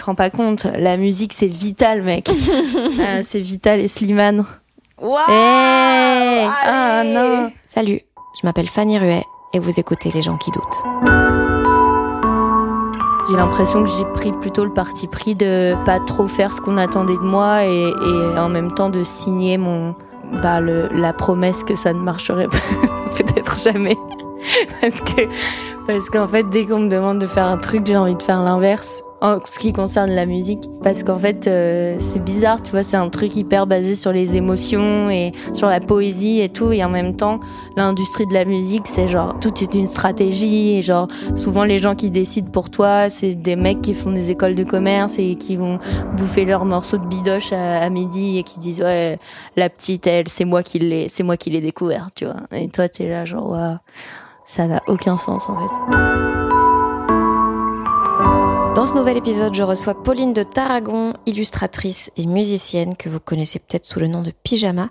Tu te rends pas compte, la musique c'est vital mec. Ah, c'est vital et Slimane. Wow Hey ah non Salut, je m'appelle Fanny Ruet et vous écoutez Les gens qui doutent. J'ai l'impression que j'ai pris plutôt le parti pris de pas trop faire ce qu'on attendait de moi et, et en même temps de signer mon bah le, la promesse que ça ne marcherait peut-être jamais parce que parce qu'en fait dès qu'on me demande de faire un truc j'ai envie de faire l'inverse en ce qui concerne la musique parce qu'en fait euh, c'est bizarre tu vois c'est un truc hyper basé sur les émotions et sur la poésie et tout et en même temps l'industrie de la musique c'est genre tout est une stratégie et genre souvent les gens qui décident pour toi c'est des mecs qui font des écoles de commerce et qui vont bouffer leurs morceaux de bidoche à, midi et qui disent ouais la petite elle c'est moi qui l'ai c'est moi qui l'ai découvert tu vois. Et toi t'es là genre ouais, ça n'a aucun sens en fait Dans ce nouvel épisode, je reçois Pauline de Tarragon, illustratrice et musicienne que vous connaissez peut-être sous le nom de Pyjama.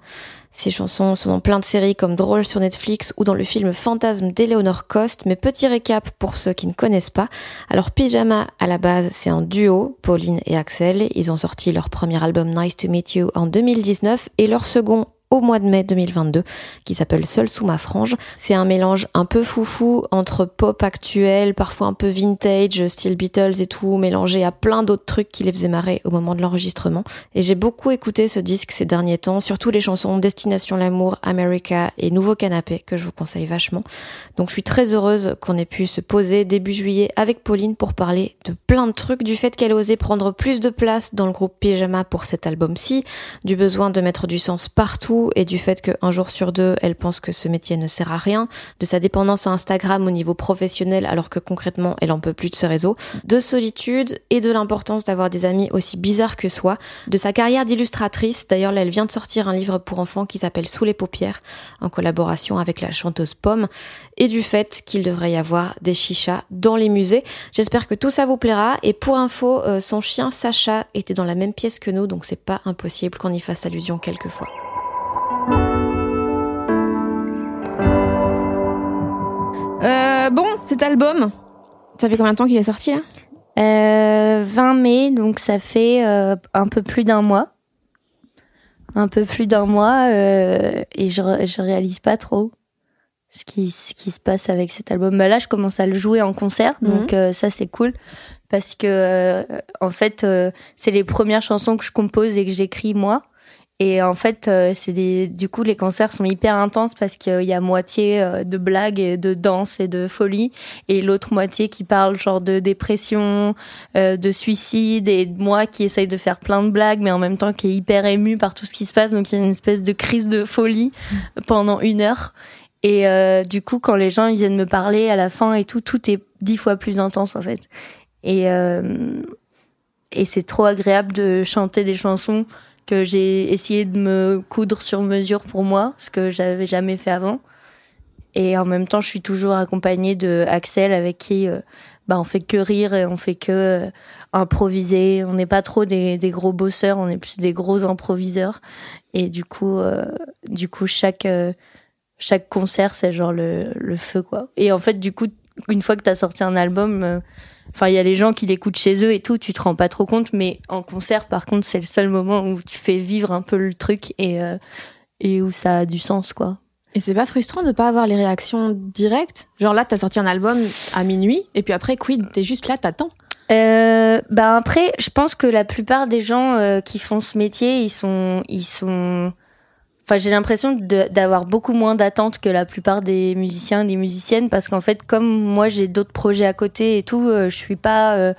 Ses chansons sont dans plein de séries comme Drôle sur Netflix ou dans le film Fantasme d'Eleanor Cost, mais petit récap pour ceux qui ne connaissent pas. Alors Pyjama, à la base, c'est un duo, Pauline et Axel. Ils ont sorti leur premier album Nice to Meet You en 2019 et leur second au mois de mai 2022 qui s'appelle Seul sous ma frange. C'est un mélange un peu foufou entre pop actuel, parfois un peu vintage, style Beatles et tout, mélangé à plein d'autres trucs qui les faisaient marrer au moment de l'enregistrement. Et j'ai beaucoup écouté ce disque ces derniers temps, surtout les chansons Destination l'amour, America et Nouveau canapé que je vous conseille vachement. Donc je suis très heureuse qu'on ait pu se poser début juillet avec Pauline pour parler de plein de trucs, du fait qu'elle osait prendre plus de place dans le groupe Pyjama pour cet album-ci, du besoin de mettre du sens partout et du fait qu'un jour sur deux, elle pense que ce métier ne sert à rien, de sa dépendance à Instagram au niveau professionnel alors que concrètement elle en peut plus de ce réseau, de solitude et de l'importance d'avoir des amis aussi bizarres que soi, de sa carrière d'illustratrice, d'ailleurs là elle vient de sortir un livre pour enfants qui s'appelle Sous les paupières en collaboration avec la chanteuse Pomme et du fait qu'il devrait y avoir des chichas dans les musées. J'espère que tout ça vous plaira et pour info, euh, son chien Sacha était dans la même pièce que nous donc c'est pas impossible qu'on y fasse allusion quelquefois. Euh, bon, cet album, ça fait combien de temps qu'il est sorti là? Euh, 20 mai, donc ça fait euh, un peu plus d'un mois. Un peu plus d'un mois, euh, et je, réalise pas trop ce qui, ce qui se passe avec cet album. Bah là, je commence à le jouer en concert, donc euh, ça c'est cool. Parce que, euh, en fait, euh, c'est les premières chansons que je compose et que j'écris moi. Et en fait, euh, c'est des, du coup, les concerts sont hyper intenses parce qu'il y a moitié euh, de blagues et de danse et de folie, et l'autre moitié qui parle genre de dépression, euh, de suicide, et moi qui essaye de faire plein de blagues, mais en même temps qui est hyper ému par tout ce qui se passe. Donc il y a une espèce de crise de folie pendant une heure. Et euh, du coup, quand les gens ils viennent me parler à la fin et tout, tout est dix fois plus intense en fait. Et euh, et c'est trop agréable de chanter des chansons que j'ai essayé de me coudre sur mesure pour moi, ce que j'avais jamais fait avant. Et en même temps, je suis toujours accompagnée de Axel avec qui euh, bah on fait que rire et on fait que euh, improviser. On n'est pas trop des, gros bosseurs, on est plus des gros improviseurs. Et du coup, euh, du coup chaque euh, chaque concert c'est genre le, le feu quoi. Et en fait, du coup, une fois que t'as sorti un album, euh, Enfin, il y a les gens qui l'écoutent chez eux et tout, tu te rends pas trop compte, mais en concert, par contre, c'est le seul moment où tu fais vivre un peu le truc et, euh, et où ça a du sens, quoi. Et c'est pas frustrant de pas avoir les réactions directes? Genre là, t'as sorti un album à minuit, et puis après, quid? T'es juste là, t'attends. Euh, bah après, je pense que la plupart des gens euh, qui font ce métier, ils sont, ils sont Enfin, j'ai l'impression d'avoir beaucoup moins d'attentes que la plupart des musiciens, des musiciennes, parce qu'en fait, comme moi, j'ai d'autres projets à côté et tout, euh, je suis pas, euh,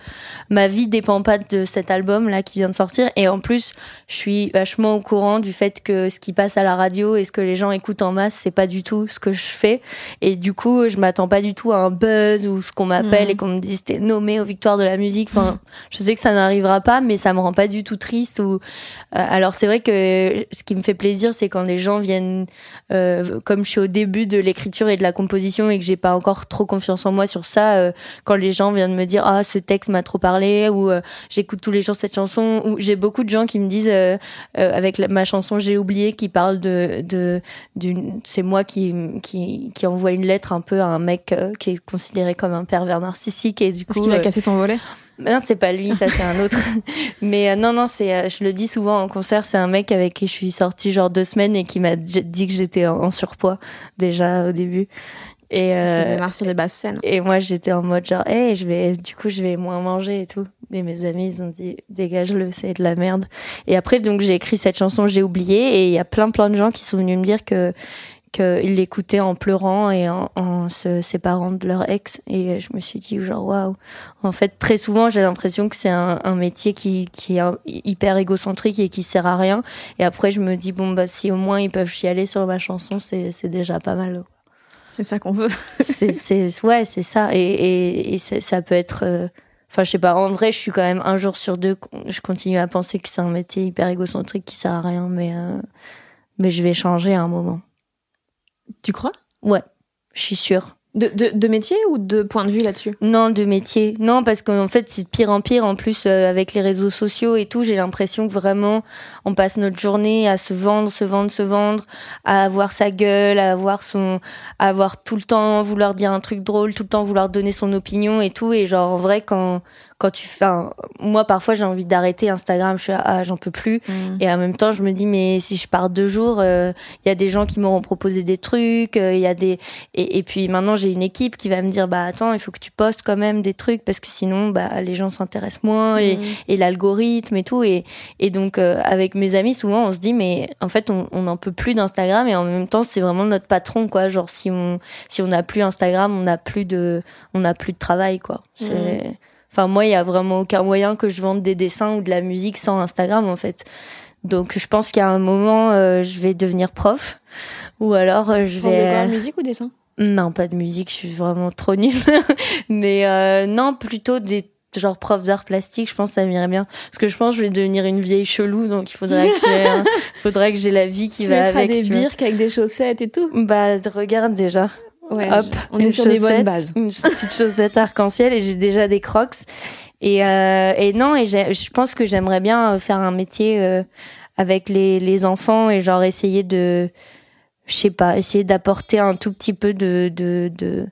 ma vie dépend pas de cet album là qui vient de sortir. Et en plus, je suis vachement au courant du fait que ce qui passe à la radio et ce que les gens écoutent en masse, c'est pas du tout ce que je fais. Et du coup, je m'attends pas du tout à un buzz ou ce qu'on m'appelle mmh. et qu'on me dise t'es nommé aux victoires de la musique. Enfin, je sais que ça n'arrivera pas, mais ça me rend pas du tout triste. Ou euh, alors, c'est vrai que ce qui me fait plaisir, c'est quand quand les gens viennent, euh, comme je suis au début de l'écriture et de la composition et que j'ai pas encore trop confiance en moi sur ça, euh, quand les gens viennent me dire ah ce texte m'a trop parlé ou euh, j'écoute tous les jours cette chanson ou j'ai beaucoup de gens qui me disent avec ma chanson j'ai oublié qui parle de de d'une c'est moi qui, qui qui envoie une lettre un peu à un mec qui est considéré comme un pervers narcissique et du coup parce qu'il a cassé ton volet? Non, c'est pas lui, ça c'est un autre. Mais euh, non, non, c'est, euh, je le dis souvent en concert, c'est un mec avec qui je suis sortie genre deux semaines et qui m'a dit que j'étais en, surpoids déjà au début. Et euh, sur des basses scènes. Et moi, j'étais en mode genre, hey, je vais, du coup, je vais moins manger et tout. Et mes amis, ils ont dit, dégage-le, c'est de la merde. Et après, donc, j'ai écrit cette chanson, j'ai oublié. Et il y a plein, plein de gens qui sont venus me dire que qu'ils l'écoutaient en pleurant et en, se séparant de leur ex. Et je me suis dit, genre, waouh. En fait, très souvent, j'ai l'impression que c'est un, métier qui, qui est hyper égocentrique et qui sert à rien. Et après, je me dis, bon, bah, si au moins ils peuvent chialer sur ma chanson, c'est, déjà pas mal. C'est ça qu'on veut. c'est, c'est, ouais, c'est ça. Et, et, ça peut être. Euh, enfin, je sais pas. En vrai, je suis quand même un jour sur deux. Je continue à penser que c'est un métier hyper égocentrique qui sert à rien, mais euh, mais je vais changer à un moment. Tu crois? Ouais, je suis sûre. De, de, de, métier ou de point de vue là-dessus? Non, de métier. Non, parce qu'en fait, c'est de pire en pire. En plus, euh, avec les réseaux sociaux et tout, j'ai l'impression que vraiment, on passe notre journée à se vendre, se vendre, se vendre, à avoir sa gueule, à avoir son, à avoir tout le temps vouloir dire un truc drôle, tout le temps vouloir donner son opinion et tout. Et genre, en vrai, quand, quand tu fais moi parfois j'ai envie d'arrêter Instagram je suis ah j'en peux plus mm. et en même temps je me dis mais si je pars deux jours il euh, y a des gens qui m'auront proposé des trucs il euh, y a des et, et puis maintenant j'ai une équipe qui va me dire bah attends il faut que tu postes quand même des trucs parce que sinon bah les gens s'intéressent moins et, mm. et l'algorithme et tout et et donc euh, avec mes amis souvent on se dit mais en fait on n'en peut plus d'Instagram et en même temps c'est vraiment notre patron quoi genre si on si on n'a plus Instagram on n'a plus de on n'a plus de travail quoi c'est mm. Enfin, moi, il y a vraiment aucun moyen que je vende des dessins ou de la musique sans Instagram, en fait. Donc, je pense qu'à un moment, euh, je vais devenir prof, ou alors euh, je vais. Quoi, musique ou dessin? Non, pas de musique. Je suis vraiment trop nulle. Mais euh, non, plutôt des genre prof d'art plastique. Je pense que ça m'irait bien, parce que je pense que je vais devenir une vieille chelou, donc il faudrait que j'ai, faudrait que j'ai la vie qui tu va avec. des birques avec des chaussettes et tout? Bah, regarde déjà. Ouais, Hop, on est sur des bonnes bases. Une petite chaussette arc-en-ciel et j'ai déjà des crocs. Et, euh, et non, et je pense que j'aimerais bien faire un métier euh, avec les, les enfants et genre essayer de, je sais pas, essayer d'apporter un tout petit peu de, de, de,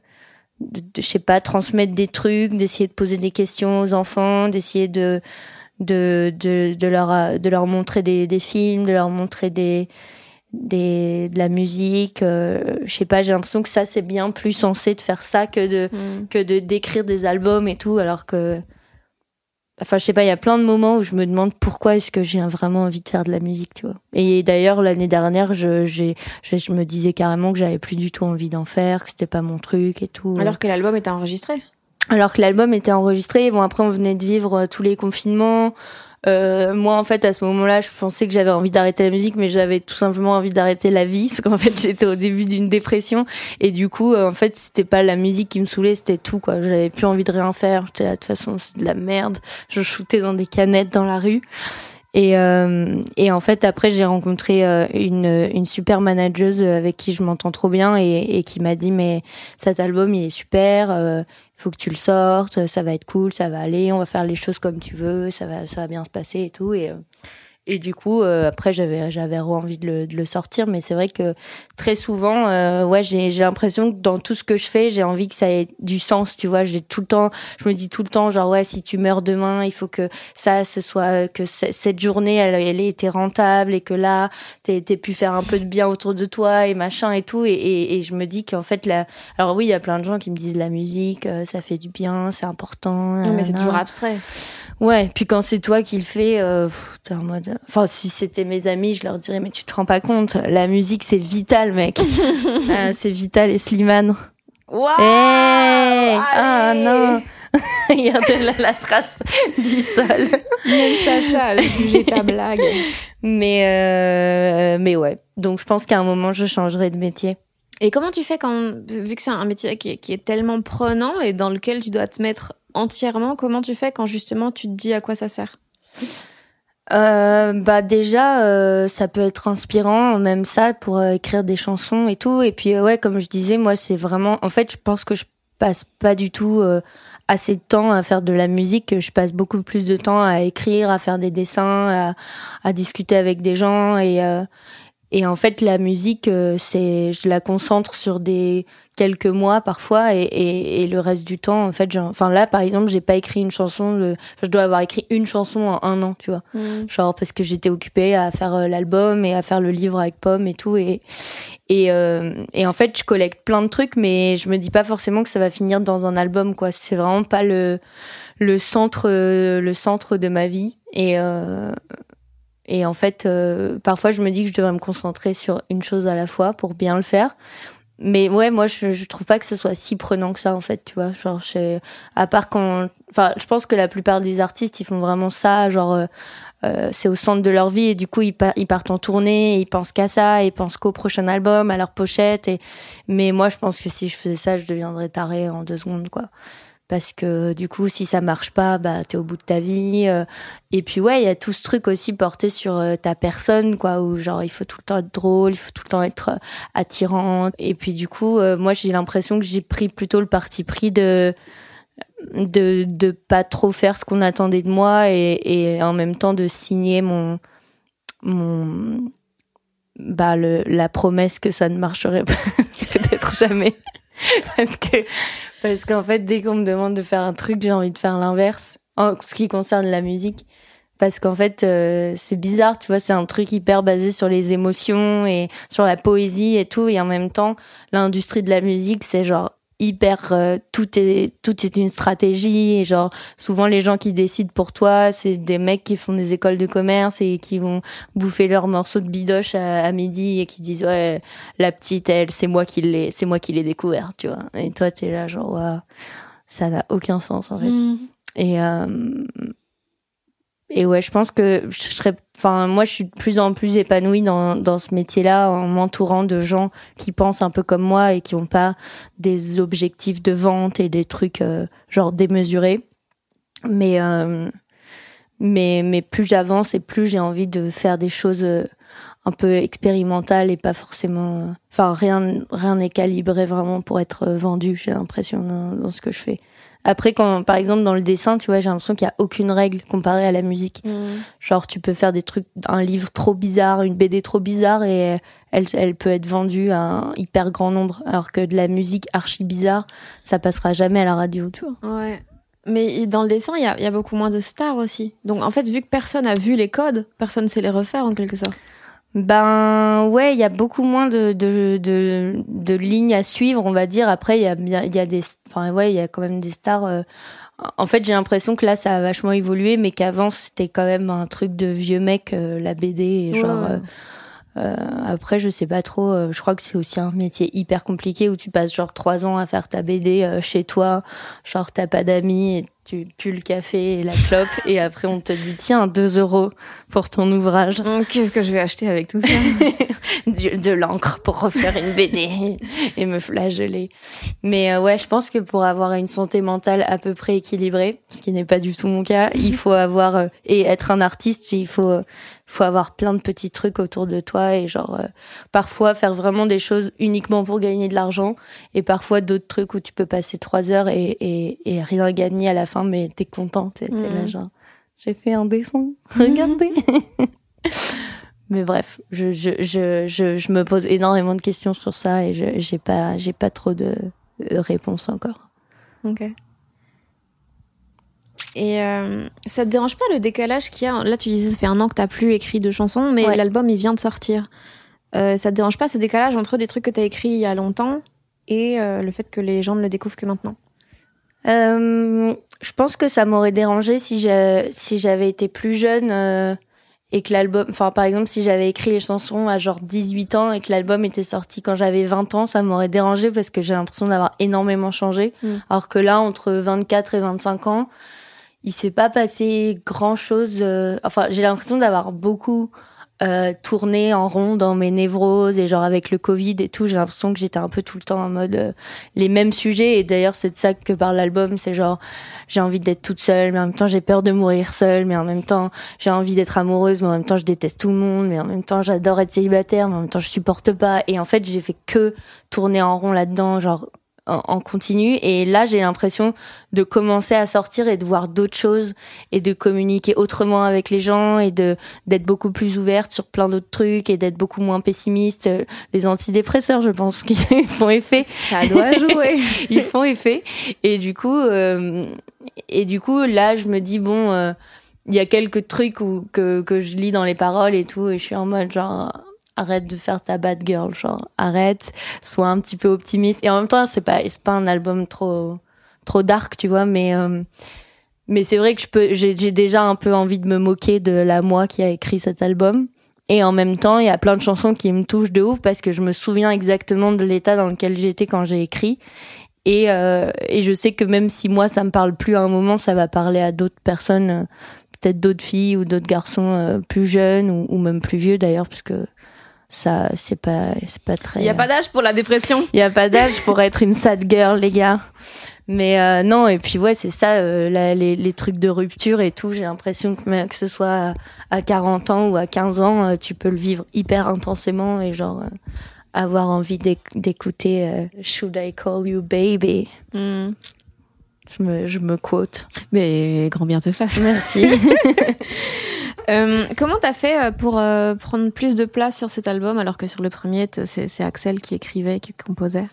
de, je sais pas, transmettre des trucs, d'essayer de poser des questions aux enfants, d'essayer de, de, de, de, leur, de leur montrer des, des films, de leur montrer des, des de la musique euh, je sais pas j'ai l'impression que ça c'est bien plus sensé de faire ça que de mm. que de d'écrire des albums et tout alors que enfin je sais pas il y a plein de moments où je me demande pourquoi est-ce que j'ai vraiment envie de faire de la musique tu vois. Et d'ailleurs l'année dernière je j'ai je me disais carrément que j'avais plus du tout envie d'en faire que c'était pas mon truc et tout alors que l'album était enregistré? Alors que l'album était enregistré bon après on venait de vivre euh, tous les confinements euh, moi, en fait, à ce moment-là, je pensais que j'avais envie d'arrêter la musique, mais j'avais tout simplement envie d'arrêter la vie, parce qu'en fait, j'étais au début d'une dépression, et du coup, euh, en fait, c'était pas la musique qui me saoulait, c'était tout, quoi. J'avais plus envie de rien faire. J'étais là, de toute façon, c'est de la merde. Je shootais dans des canettes dans la rue. Et, euh, et en fait, après, j'ai rencontré euh, une, une super manageuse avec qui je m'entends trop bien et, et qui m'a dit, mais cet album, il est super, euh, il faut que tu le sortes, ça va être cool, ça va aller, on va faire les choses comme tu veux, ça va, ça va bien se passer et tout. Et, et du coup, euh, après, j'avais j'avais envie de le, de le sortir, mais c'est vrai que très souvent, euh, ouais, j'ai j'ai l'impression que dans tout ce que je fais, j'ai envie que ça ait du sens, tu vois. J'ai tout le temps, je me dis tout le temps, genre ouais, si tu meurs demain, il faut que ça, ce soit que cette journée, elle, elle ait été rentable et que là, t'aies aies pu faire un peu de bien autour de toi et machin et tout. Et, et, et je me dis qu'en fait, là, alors oui, il y a plein de gens qui me disent la musique, euh, ça fait du bien, c'est important. Non, mais c'est toujours abstrait. Ouais, puis quand c'est toi qui le fais, euh, t'es en mode. Enfin, si c'était mes amis, je leur dirais, mais tu te rends pas compte, la musique c'est vital, mec. Ah, c'est vital et Slimane. Waouh Ah non Regardez la, la trace du sol. Même Sacha a jugé ta blague. Mais, euh, mais ouais. Donc je pense qu'à un moment, je changerai de métier. Et comment tu fais quand, vu que c'est un métier qui est, tellement prenant et dans lequel tu dois te mettre entièrement, comment tu fais quand justement tu te dis à quoi ça sert? Euh, bah déjà euh, ça peut être inspirant même ça pour euh, écrire des chansons et tout. Et puis ouais comme je disais moi c'est vraiment en fait je pense que je passe pas du tout assez de temps à faire de la musique. Je passe beaucoup plus de temps à écrire à faire des dessins à, à discuter avec des gens et et en fait, la musique, euh, c'est, je la concentre sur des quelques mois parfois, et, et, et le reste du temps, en fait, enfin là, par exemple, j'ai pas écrit une chanson. De, je dois avoir écrit une chanson en un an, tu vois, mm. genre parce que j'étais occupée à faire euh, l'album et à faire le livre avec Pomme et tout, et et, euh, et en fait, je collecte plein de trucs, mais je me dis pas forcément que ça va finir dans un album, quoi. C'est vraiment pas le le centre le centre de ma vie et euh, et en fait, euh, parfois, je me dis que je devrais me concentrer sur une chose à la fois pour bien le faire. Mais ouais, moi, je, je trouve pas que ce soit si prenant que ça, en fait, tu vois. Genre, à part quand, enfin, je pense que la plupart des artistes, ils font vraiment ça, genre, euh, euh c'est au centre de leur vie et du coup, ils, ils partent en tournée, ils pensent qu'à ça, ils pensent qu'au prochain album, à leur pochette. Et mais moi, je pense que si je faisais ça, je deviendrais taré en deux secondes, quoi parce que du coup si ça marche pas bah t'es au bout de ta vie euh. et puis ouais il y a tout ce truc aussi porté sur euh, ta personne quoi où genre il faut tout le temps être drôle il faut tout le temps être euh, attirante et puis du coup moi j'ai l'impression que j'ai pris plutôt le parti pris de de de pas trop faire ce qu'on attendait de moi et, et en même temps de signer mon mon bah le, la promesse que ça ne marcherait peut-être jamais parce que parce qu'en fait, dès qu'on me demande de faire un truc, j'ai envie de faire l'inverse en ce qui concerne la musique. Parce qu'en fait, euh, c'est bizarre, tu vois, c'est un truc hyper basé sur les émotions et sur la poésie et tout. Et en même temps, l'industrie de la musique, c'est genre hyper euh, tout est tout est une stratégie et genre souvent les gens qui décident pour toi c'est des mecs qui font des écoles de commerce et qui vont bouffer leurs morceaux de bidoche à, midi et qui disent ouais la petite elle c'est moi qui l'ai c'est moi qui l'ai découvert tu vois et toi t'es là genre ouais, ça n'a aucun sens en fait mm. et euh, et ouais, je pense que je serais, enfin, moi, je suis de plus en plus épanouie dans, dans ce métier-là en m'entourant de gens qui pensent un peu comme moi et qui n'ont pas des objectifs de vente et des trucs, euh, genre, démesurés. Mais, euh, mais, mais plus j'avance et plus j'ai envie de faire des choses euh, un peu expérimentales et pas forcément, enfin, rien, rien n'est calibré vraiment pour être vendu, j'ai l'impression, dans ce que je fais. Après, quand, par exemple, dans le dessin, tu vois, j'ai l'impression qu'il n'y a aucune règle comparée à la musique. Mm. Genre, tu peux faire des trucs, un livre trop bizarre, une BD trop bizarre et elle, elle peut être vendue à un hyper grand nombre. Alors que de la musique archi bizarre, ça passera jamais à la radio, tu vois. Ouais. Mais dans le dessin, il y a, y a beaucoup moins de stars aussi. Donc, en fait, vu que personne a vu les codes, personne ne sait les refaire en quelque sorte. Ben ouais, il y a beaucoup moins de, de, de, de, lignes à suivre, on va dire. Après, il y a, il y a des, enfin ouais, il y a quand même des stars. Euh, en fait, j'ai l'impression que là, ça a vachement évolué, mais qu'avant, c'était quand même un truc de vieux mec, euh, la BD, et genre. Euh, euh, après, je sais pas trop. Euh, je crois que c'est aussi un métier hyper compliqué où tu passes genre trois ans à faire ta BD euh, chez toi. Genre, t'as pas d'amis, tu pues le café et la clope, et après on te dit tiens 2 euros pour ton ouvrage. Hum, qu'est-ce que je vais acheter avec tout ça? De, l'encre pour refaire une BD et me flageller. Mais ouais, je pense que pour avoir une santé mentale à peu près équilibrée, ce qui n'est pas du tout mon cas, il faut avoir et être un artiste, il faut faut avoir plein de petits trucs autour de toi et genre euh, parfois faire vraiment des choses uniquement pour gagner de l'argent et parfois d'autres trucs où tu peux passer trois heures et, et, et rien gagner à la fin mais t'es content t'es là mhm. genre j'ai fait un dessin regardez mais bref, je, je, je, je, je me pose énormément de questions sur ça et je j'ai pas j'ai pas trop de, de réponses encore. Ok. Et euh, ça te dérange pas le décalage qu'il y a Là, tu disais, ça fait un an que t'as plus écrit de chansons, mais Ouais. l'album, il vient de sortir. Euh, ça te dérange pas ce décalage entre des trucs que t'as écrits il y a longtemps et euh, le fait que les gens ne le découvrent que maintenant? Euh, je pense que ça m'aurait dérangé si je, si j'avais été plus jeune euh, et que l'album, enfin par exemple si j'avais écrit les chansons à genre 18 ans et que l'album était sorti quand j'avais 20 ans, ça m'aurait dérangé parce que j'ai l'impression d'avoir énormément changé. Mm. Alors que là, entre 24 et 25 ans, il s'est pas passé grand chose. enfin, j'ai l'impression d'avoir beaucoup euh, tourné en rond dans mes névroses et genre avec le Covid et tout, j'ai l'impression que j'étais un peu tout le temps en mode euh, les mêmes sujets et d'ailleurs c'est de ça que parle l'album, c'est genre j'ai envie d'être toute seule mais en même temps j'ai peur de mourir seule mais en même temps j'ai envie d'être amoureuse mais en même temps je déteste tout le monde mais en même temps j'adore être célibataire mais en même temps je supporte pas et en fait j'ai fait que tourner en rond là-dedans genre en, en continu. Et là j'ai l'impression de commencer à sortir et de voir d'autres choses et de communiquer autrement avec les gens et de d'être beaucoup plus ouverte sur plein d'autres trucs et d'être beaucoup moins pessimiste. Les antidépresseurs je pense qu'ils font effet. Ça doit jouer. ils font effet. Et du coup euh, et du coup là je me dis bon euh, il y a quelques trucs où, que que je lis dans les paroles et tout et je suis en mode genre arrête de faire ta bad girl genre arrête sois un petit peu optimiste. Et en même temps c'est pas c'est pas un album trop trop dark tu vois mais euh, mais c'est vrai que je peux j'ai déjà un peu envie de me moquer de la moi qui a écrit cet album. Et en même temps il y a plein de chansons qui me touchent de ouf parce que je me souviens exactement de l'état dans lequel j'étais quand j'ai écrit. Et, euh, et je sais que même si moi ça me parle plus à un moment, ça va parler à d'autres personnes, euh, peut-être d'autres filles ou d'autres garçons euh, plus jeunes ou, ou même plus vieux d'ailleurs, parce que ça c'est pas c'est pas très. Il n'y a pas d'âge pour la dépression. Il y a pas d'âge pour être une sad girl, les gars. Mais euh, non, et puis ouais, c'est ça, euh, la- les, les trucs de rupture et tout. J'ai l'impression que, même que ce soit à, à 40 ans ou à 15 ans, euh, tu peux le vivre hyper intensément et genre euh, avoir envie d'éc- d'écouter euh, Should I Call You Baby? Hmm. je me, je me quote. Mais grand bien te fasse. Merci. Euh, comment t'as fait euh, pour euh, prendre plus de place sur cet album alors que sur le premier, c'est Axel qui écrivait, qui composait?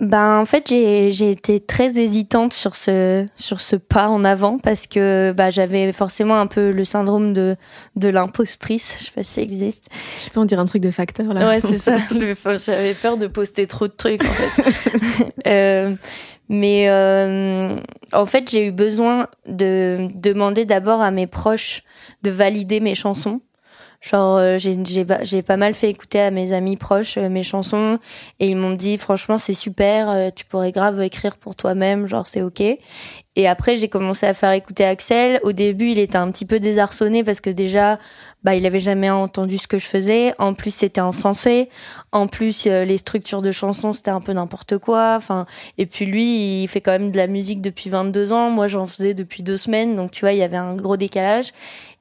Ben en fait j'ai été très hésitante sur ce sur ce pas en avant parce que bah j'avais forcément un peu le syndrome de de l'impostrice. Je sais pas si ça existe. Je sais pas, on dirait un truc de facteur là. ouais c'est ça. J'avais peur de poster trop de trucs en fait. Euh, mais euh, en fait j'ai eu besoin de demander d'abord à mes proches de valider mes chansons Genre, euh, j'ai pas mal fait écouter à mes amis proches euh, mes chansons et ils m'ont dit franchement c'est super, euh, tu pourrais grave écrire pour toi-même, genre c'est ok. Et après j'ai commencé à faire écouter Axel. Au début il était un petit peu désarçonné parce que déjà bah il avait jamais entendu ce que je faisais. En plus c'était en français. En plus euh, les structures de chansons c'était un peu n'importe quoi. Enfin et puis lui il fait quand même de la musique depuis 22 ans. Moi j'en faisais depuis deux semaines donc tu vois il y avait un gros décalage.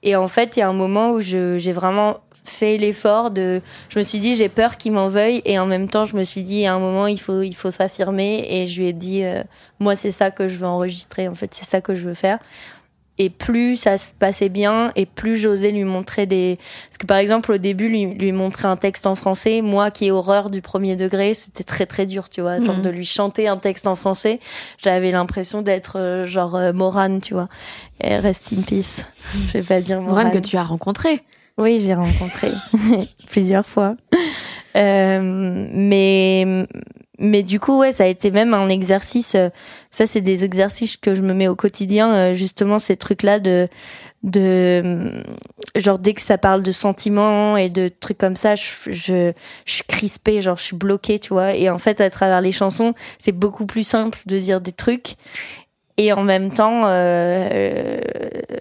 Et en fait, il y a un moment où j'ai vraiment fait l'effort de, je me suis dit, j'ai peur qu'il m'en veuille. Et en même temps, je me suis dit, à un moment, il faut, il faut s'affirmer. Et je lui ai dit, euh, moi, c'est ça que je veux enregistrer. En fait, c'est ça que je veux faire. Et plus ça se passait bien, et plus j'osais lui montrer des. Parce que par exemple, au début, lui, lui montrer un texte en français, moi qui ai horreur du premier degré, c'était très très dur, tu vois. Genre Mhm. de lui chanter un texte en français, j'avais l'impression d'être euh, genre euh, Morane, tu vois. Et rest in peace. Je vais pas dire Morane. Morane que tu as rencontré. Oui, j'ai rencontré plusieurs fois. Euh, mais mais du coup, ouais, ça a été même un exercice. euh, Ça, c'est des exercices que je me mets au quotidien, euh, justement ces trucs-là de de euh, genre dès que ça parle de sentiments et de trucs comme ça, je je, je suis crispée, genre je suis bloquée, tu vois. Et en fait, à travers les chansons, c'est beaucoup plus simple de dire des trucs. Et en même temps, euh,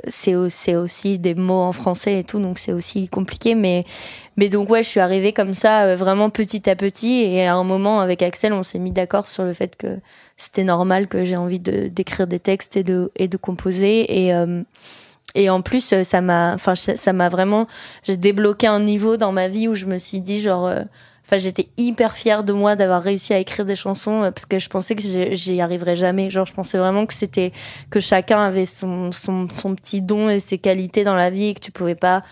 c'est au- c'est aussi des mots en français et tout, donc c'est aussi compliqué. Mais, mais donc ouais, je suis arrivée comme ça, euh, vraiment petit à petit. Et à un moment, avec Axel, on s'est mis d'accord sur le fait que c'était normal que j'ai envie d'écrire des textes et de et de composer. Et euh, et en plus, euh, ça m'a, enfin, ça m'a vraiment, j'ai débloqué un niveau dans ma vie où je me suis dit genre, euh, enfin j'étais hyper fière de moi d'avoir réussi à écrire des chansons euh, parce que je pensais que j'y j'y arriverais jamais. Genre je pensais vraiment que c'était que chacun avait son petit don et ses qualités dans la vie et que tu pouvais pas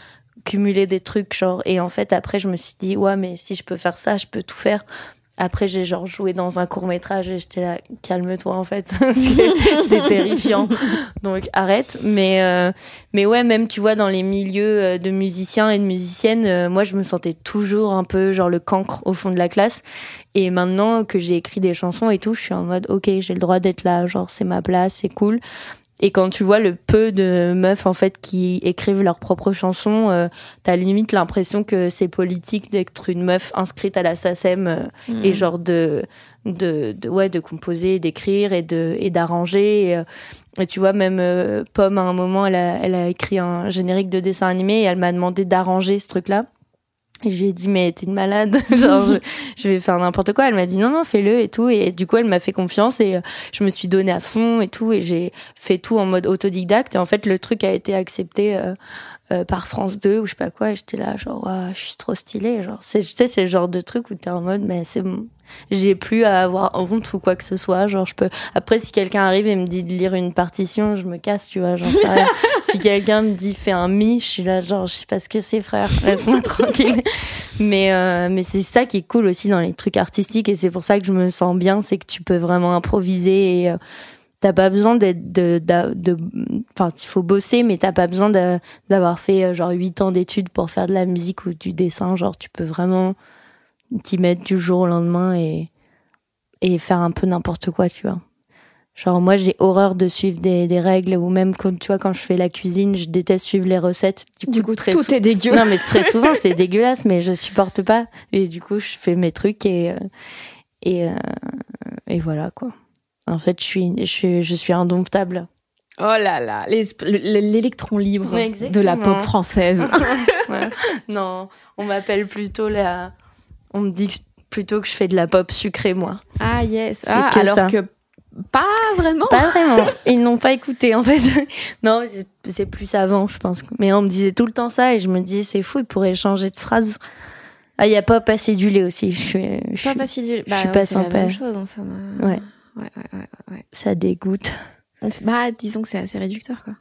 cumuler des trucs genre. Et en fait après je me suis dit ouais mais si je peux faire ça je peux tout faire après j'ai genre joué dans un court métrage et j'étais là calme-toi en fait. C'est terrifiant. Donc arrête. Mais euh, mais ouais même tu vois dans les milieux euh, de musiciens et de musiciennes euh, moi je me sentais toujours un peu genre le cancre au fond de la classe. Et maintenant que j'ai écrit des chansons et tout je suis en mode ok j'ai le droit d'être là. Genre c'est ma place c'est cool et quand tu vois le peu de meufs en fait qui écrivent leurs propres chansons, euh, t'as limite l'impression que c'est politique d'être une meuf inscrite à la SACEM euh, Mm. et genre de, de de ouais de composer, d'écrire et de et d'arranger. Et, euh, et tu vois même euh, Pomme à un moment elle a elle a écrit un générique de dessin animé et elle m'a demandé d'arranger ce truc là. Et je lui ai dit mais t'es une malade, genre je, je vais faire n'importe quoi. Elle m'a dit non non fais-le et tout. Et du coup elle m'a fait confiance et euh, je me suis donnée à fond et tout. Et j'ai fait tout en mode autodidacte. Et en fait le truc a été accepté euh, par France 2 ou je sais pas quoi et j'étais là genre Ouah, je suis trop stylée genre. C'est tu sais c'est le genre de truc où t'es en mode mais c'est bon. J'ai plus à avoir honte ou quoi que ce soit genre je peux après si quelqu'un arrive et me dit de lire une partition je me casse tu vois j'en sais rien. Si quelqu'un me dit fais un mi je suis là genre je sais pas ce que c'est frère laisse-moi tranquille. Mais euh, mais c'est ça qui est cool aussi dans les trucs artistiques et c'est pour ça que je me sens bien c'est que tu peux vraiment improviser et euh, t'as pas besoin d'être de enfin il faut bosser mais t'as pas besoin d'avoir fait euh, genre huit ans d'études pour faire de la musique ou du dessin. Genre tu peux vraiment t'y mettre du jour au lendemain et et faire un peu n'importe quoi tu vois. Genre moi j'ai horreur de suivre des, des règles ou même quand tu vois quand je fais la cuisine je déteste suivre les recettes. Du coup, Du coup, très tout sou- est dégueu. non mais très souvent c'est dégueulasse mais je supporte pas. Et du coup je fais mes trucs et euh, et euh, et voilà quoi en fait je suis je suis je suis indomptable Oh là là, l'électron libre Ouais, de la pop française. Ouais. non on m'appelle plutôt la on me dit que- plutôt que je fais de la pop sucrée moi ah yes. Ah, que alors ça. que pas vraiment. Pas vraiment. Ils n'ont pas écouté, en fait. non, c'est- plus avant, je pense. Mais on me disait tout le temps ça et je me disais, c'est fou, ils pourraient changer de phrase. Ah, il y a pas acidulé aussi. Je suis, je Pas suis- facile. je suis pas c'est la sympa. même chose en somme. Ouais. Ouais, ouais, ouais, ça dégoûte. Bah, disons que c'est assez réducteur, quoi.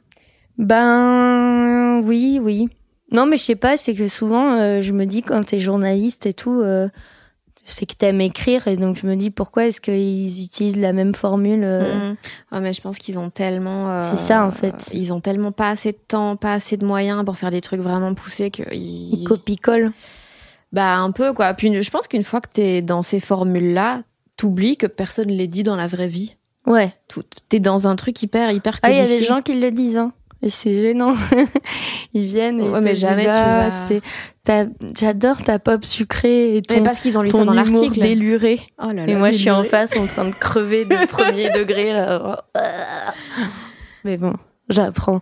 Ben, oui, oui. Non, mais je sais pas, c'est que souvent, euh, je me dis quand t'es journaliste et tout, euh, c'est que t'aimes écrire et donc je me dis pourquoi est-ce qu'ils utilisent la même formule euh, Mhm. Ouais, mais je pense qu'ils ont tellement. euh, C'est ça, en fait. Ils ont tellement pas assez de temps, pas assez de moyens pour faire des trucs vraiment poussés que ils ils. copie-collent. Bah, un peu, quoi. Puis je pense qu'une fois que t'es dans ces formules-là, t'oublies que personne les dit dans la vraie vie. Ouais. T'es dans un truc hyper, hyper Ah, il y a codifié. des gens qui le disent, hein. Et c'est gênant. Ils viennent et Ouais, mais disent, jamais tu ah, vas- j'adore ta pop sucrée et ton, Mais parce qu'ils ont lu ça dans l'article. déluré. Oh là Et là, moi, je suis en face en train de crever de premier degré, là. Mais bon, j'apprends.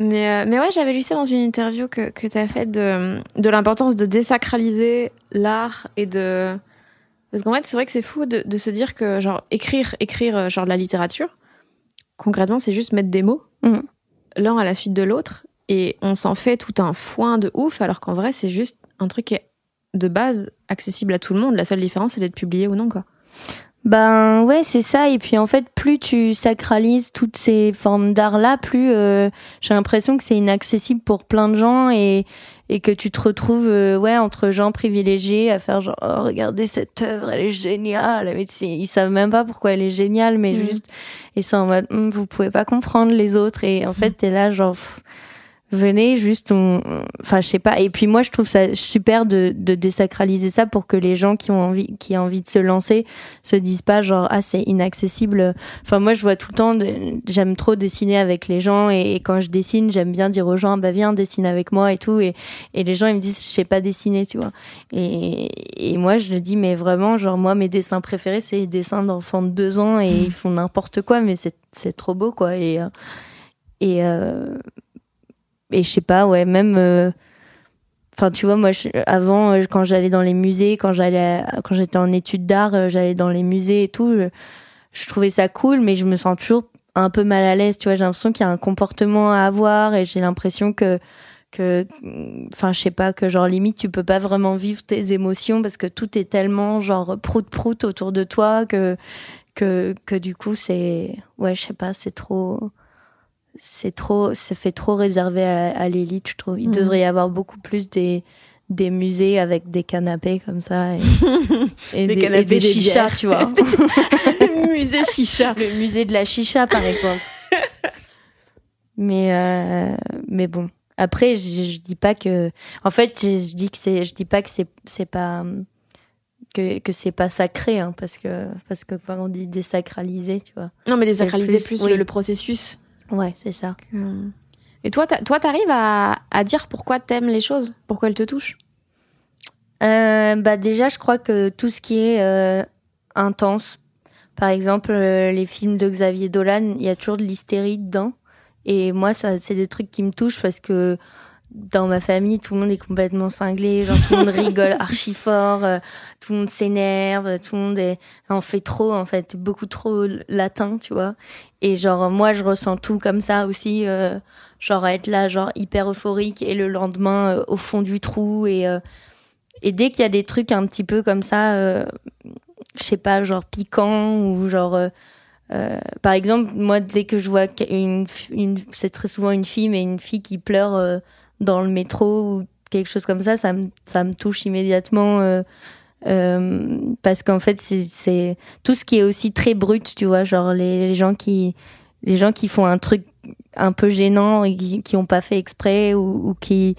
Mais, euh, mais ouais, j'avais lu ça dans une interview que, que tu as faite de, de l'importance de désacraliser l'art et de. Parce qu'en fait, c'est vrai que c'est fou de, de se dire que, genre, écrire, écrire, euh, genre, de la littérature, concrètement, c'est juste mettre des mots, Mhm. l'un à la suite de l'autre, et on s'en fait tout un foin de ouf, alors qu'en vrai, c'est juste un truc qui est de base accessible à tout le monde. La seule différence, c'est d'être publié ou non, quoi. Ben ouais, c'est ça. Et puis en fait, plus tu sacralises toutes ces formes d'art-là, plus euh, j'ai l'impression que c'est inaccessible pour plein de gens et, et que tu te retrouves euh, ouais entre gens privilégiés à faire genre oh, regardez cette œuvre, elle est géniale. Mais tu- ils savent même pas pourquoi elle est géniale, mais Mhm. juste ils sont en mode Hum, vous pouvez pas comprendre les autres et en fait t'es là genre pff, venez juste on enfin je sais pas. Et puis moi je trouve ça super de, de désacraliser ça pour que les gens qui ont envie qui ont envie de se lancer se disent pas genre ah c'est inaccessible. Enfin moi je vois tout le temps j'aime trop dessiner avec les gens et, quand je dessine j'aime bien dire aux gens bah viens dessine avec moi et tout. Et, et les gens ils me disent je sais pas dessiner tu vois. Et, et moi je le dis mais vraiment genre moi mes dessins préférés c'est les dessins d'enfants de deux ans et ils font n'importe quoi mais c'est c'est trop beau quoi. Et euh, et euh, et je sais pas ouais même euh, Enfin, tu vois, moi, je- avant, euh, quand j'allais dans les musées, quand j'allais, quand j'étais en études d'art, euh, j'allais dans les musées et tout. Je, je trouvais ça cool, mais je me sens toujours un peu mal à l'aise. Tu vois, j'ai l'impression qu'il y a un comportement à avoir et j'ai l'impression que que enfin je sais pas que genre limite tu peux pas vraiment vivre tes émotions parce que tout est tellement genre prout prout autour de toi que que que du coup c'est ouais je sais pas c'est trop c'est trop ça fait trop réservé à, l'élite je trouve il Mhm. devrait y avoir beaucoup plus des des musées avec des canapés comme ça et, et Des des, et canapés, des des chichas tu vois Musée chicha. le musée de la chicha par exemple mais euh, mais bon après je, je dis pas que en fait je, je dis que c'est je dis pas que c'est c'est pas que que c'est pas sacré hein, parce que parce que quand on dit désacraliser tu vois Non, mais désacraliser plus, plus, oui. le, le processus. Ouais c'est ça Euh, Et toi, toi, t'arrives à, à dire pourquoi t'aimes les choses, pourquoi elles te touchent? Euh, bah déjà, je crois que tout ce qui est euh, intense, par exemple euh, les films de Xavier Dolan, il y a toujours de l'hystérie dedans. Et moi, ça, c'est des trucs qui me touchent parce que dans ma famille, tout le monde est complètement cinglé, genre tout le monde rigole archi fort, euh, tout le monde s'énerve, tout le monde est, en fait trop en fait, beaucoup trop latin, tu vois. Et genre moi, je ressens tout comme ça aussi, euh, genre être là, genre hyper euphorique et le lendemain euh, au fond du trou et euh, et dès qu'il y a des trucs un petit peu comme ça, euh, je sais pas, genre piquant ou genre, euh, euh, par exemple, moi dès que je vois une, une c'est très souvent une fille, mais une fille qui pleure euh, dans le métro ou quelque chose comme ça, ça me ça me touche immédiatement. euh, euh, parce qu'en fait c'est tout ce qui est aussi très brut tu vois genre les, les gens qui les gens qui font un truc un peu gênant et qui, qui ont pas fait exprès ou, ou qui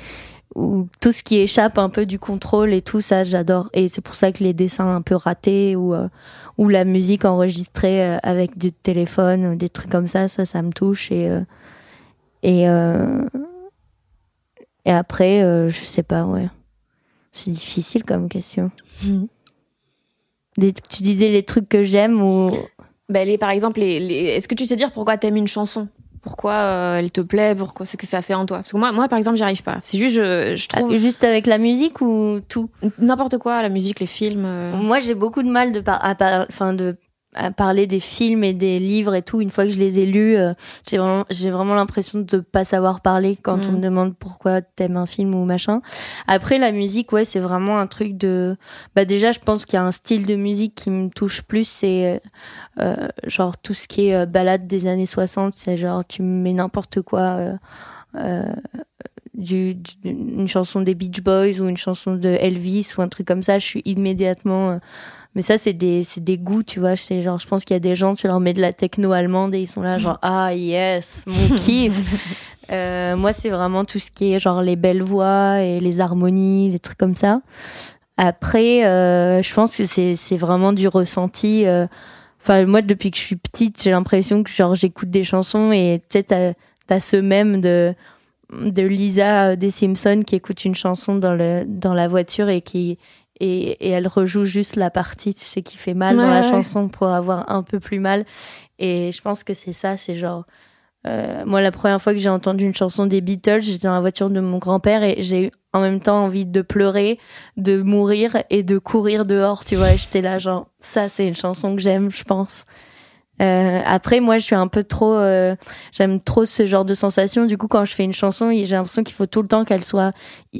ou tout ce qui échappe un peu du contrôle et tout ça j'adore et c'est pour ça que les dessins un peu ratés ou euh, ou la musique enregistrée euh, avec du téléphone ou des trucs comme ça ça ça me touche et euh, et euh, et après euh, je sais pas ouais. C'est difficile comme question. Des- tu disais les trucs que j'aime ou? Ben, les, par exemple, les, les- est-ce que tu sais dire pourquoi t'aimes une chanson? Pourquoi euh, elle te plaît? Pourquoi c'est que ça fait en toi? Parce que moi, moi, par exemple, j'y arrive pas. C'est juste, je, je trouve Ah, juste avec la musique ou tout? N'importe quoi, la musique, les films. euh, Moi, j'ai beaucoup de mal de par- à, par- enfin de à parler des films et des livres et tout. Une fois que je les ai lus, euh, j'ai vraiment, j'ai vraiment l'impression de pas savoir parler quand Mm. on me demande pourquoi t'aimes un film ou machin. Après, la musique, ouais, c'est vraiment un truc de. Bah déjà, je pense qu'il y a un style de musique qui me touche plus. C'est euh, genre tout ce qui est euh, balade des années 60. C'est genre tu me mets n'importe quoi. euh, euh, du, du- une chanson des Beach Boys ou une chanson de Elvis ou un truc comme ça, je suis immédiatement. Mais ça, c'est des, c'est des goûts, tu vois. C'est genre, je pense qu'il y a des gens, tu leur mets de la techno allemande et ils sont là, genre, ah yes, mon kiff. Euh, moi, c'est vraiment tout ce qui est genre les belles voix et les harmonies, les trucs comme ça. Après, euh, je pense que c'est, c'est vraiment du ressenti. euh. Enfin, moi, depuis que je suis petite, j'ai l'impression que genre j'écoute des chansons et tu sais, t'as, t'as ce même de de Lisa euh, des Simpsons qui écoute une chanson dans le dans la voiture et qui et, et elle rejoue juste la partie tu sais qui fait mal dans la ouais. chanson pour avoir un peu plus mal. Et je pense que c'est ça c'est genre euh, moi la première fois que j'ai entendu une chanson des Beatles j'étais dans la voiture de mon grand-père et j'ai eu en même temps envie de pleurer de mourir et de courir dehors tu vois. J'étais là genre ça c'est une chanson que j'aime je pense euh, après, moi, je suis un peu trop, euh, j'aime trop ce genre de sensation. Du coup, quand je fais une chanson, j'ai l'impression qu'il faut tout le temps qu'elle soit,